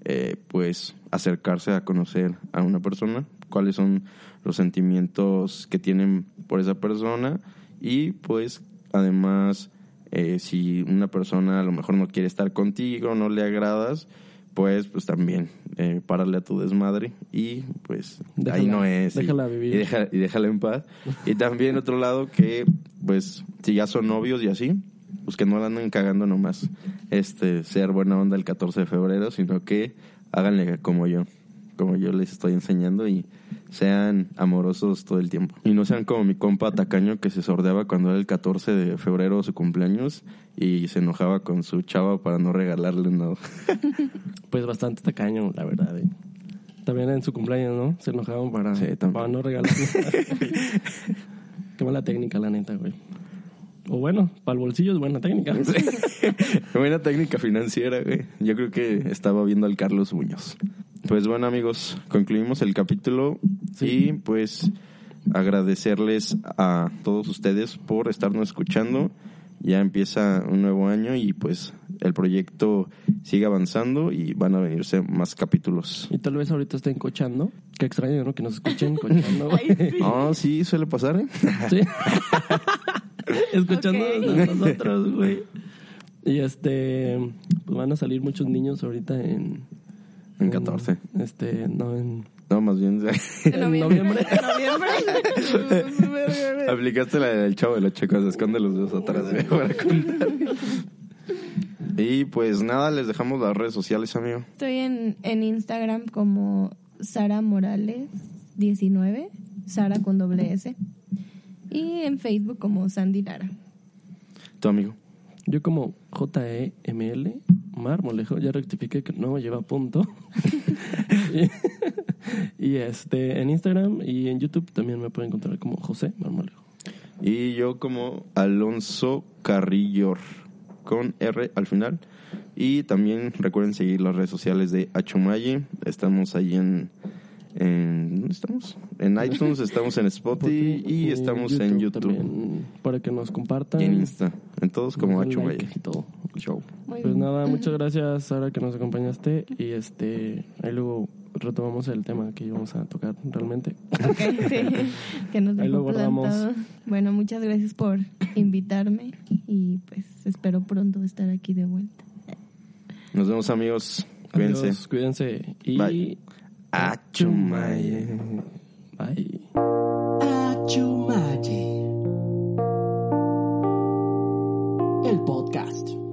eh, pues, acercarse a conocer a una persona. Cuáles son los sentimientos que tienen por esa persona y, pues, además, eh, si una persona a lo mejor no quiere estar contigo, no le agradas, pues, pues también eh, párale a tu desmadre y, pues, ahí no es. y- déjala vivir. Y, deja- y déjala en paz. Y también <laughs> otro lado que, pues, si ya son novios y así, pues que no la anden cagando nomás este ser buena onda el 14 de febrero, sino que háganle como yo, como yo les estoy enseñando y sean amorosos todo el tiempo. Y no sean como mi compa tacaño que se sordeaba cuando era el 14 de febrero su cumpleaños y se enojaba con su chava para no regalarle nada. <laughs> Pues bastante tacaño, la verdad. eh. También en su cumpleaños, ¿no? Se enojaban para, Sí, para no regalar. <laughs> Qué mala técnica, la neta, güey. O bueno, para el bolsillo es buena técnica. <laughs> Buena técnica financiera, güey. Yo creo que estaba viendo al Carlos Muñoz. Pues bueno, amigos, concluimos el capítulo y pues agradecerles a todos ustedes por estarnos escuchando. Ya empieza un nuevo año y pues el proyecto sigue avanzando y van a venirse más capítulos. Y tal vez ahorita estén cochando. Qué extraño, ¿no? Que nos escuchen <laughs> cochando. güey. Oh, sí, suele pasar, ¿eh? Sí. <laughs> Escuchando Ok. a nosotros, güey. Y este, pues van a salir muchos niños ahorita en... En 14. Este, no, en... No, más bien <laughs> En noviembre. noviembre. En noviembre. <laughs> aplicaste la del chavo de los chicos, esconde los dedos atrás güey, para contar. Y pues nada, les dejamos las redes sociales, amigo. Estoy en, en Instagram como Sara Morales 19, Sara con doble S. Y en Facebook como Sandy Lara. Tu amigo. Yo como J-E-M-L, Marmolejo, ya rectifiqué que no lleva punto. <laughs> y, este, en Instagram y en YouTube también me pueden encontrar como José Marmolejo. Y yo como Alonso Carrillo, con R al final. Y también recuerden seguir las redes sociales de Achumaye. Estamos ahí en... en ¿Dónde estamos? En iTunes, estamos en Spotify y estamos en YouTube. también, para que nos compartan. Y en Insta. En todos como Achumaye. like y todo. Show. Pues bien. nada, muchas gracias Sara que nos acompañaste y este ahí luego retomamos el tema que íbamos a tocar realmente. Ok, sí. <laughs> Que nos Ahí lo guardamos. plantado. Bueno, muchas gracias por invitarme y pues espero pronto estar aquí de vuelta. Nos vemos amigos. Cuídense. Adiós, cuídense y Bye. Achumaye. Bye. Achumaye. El podcast.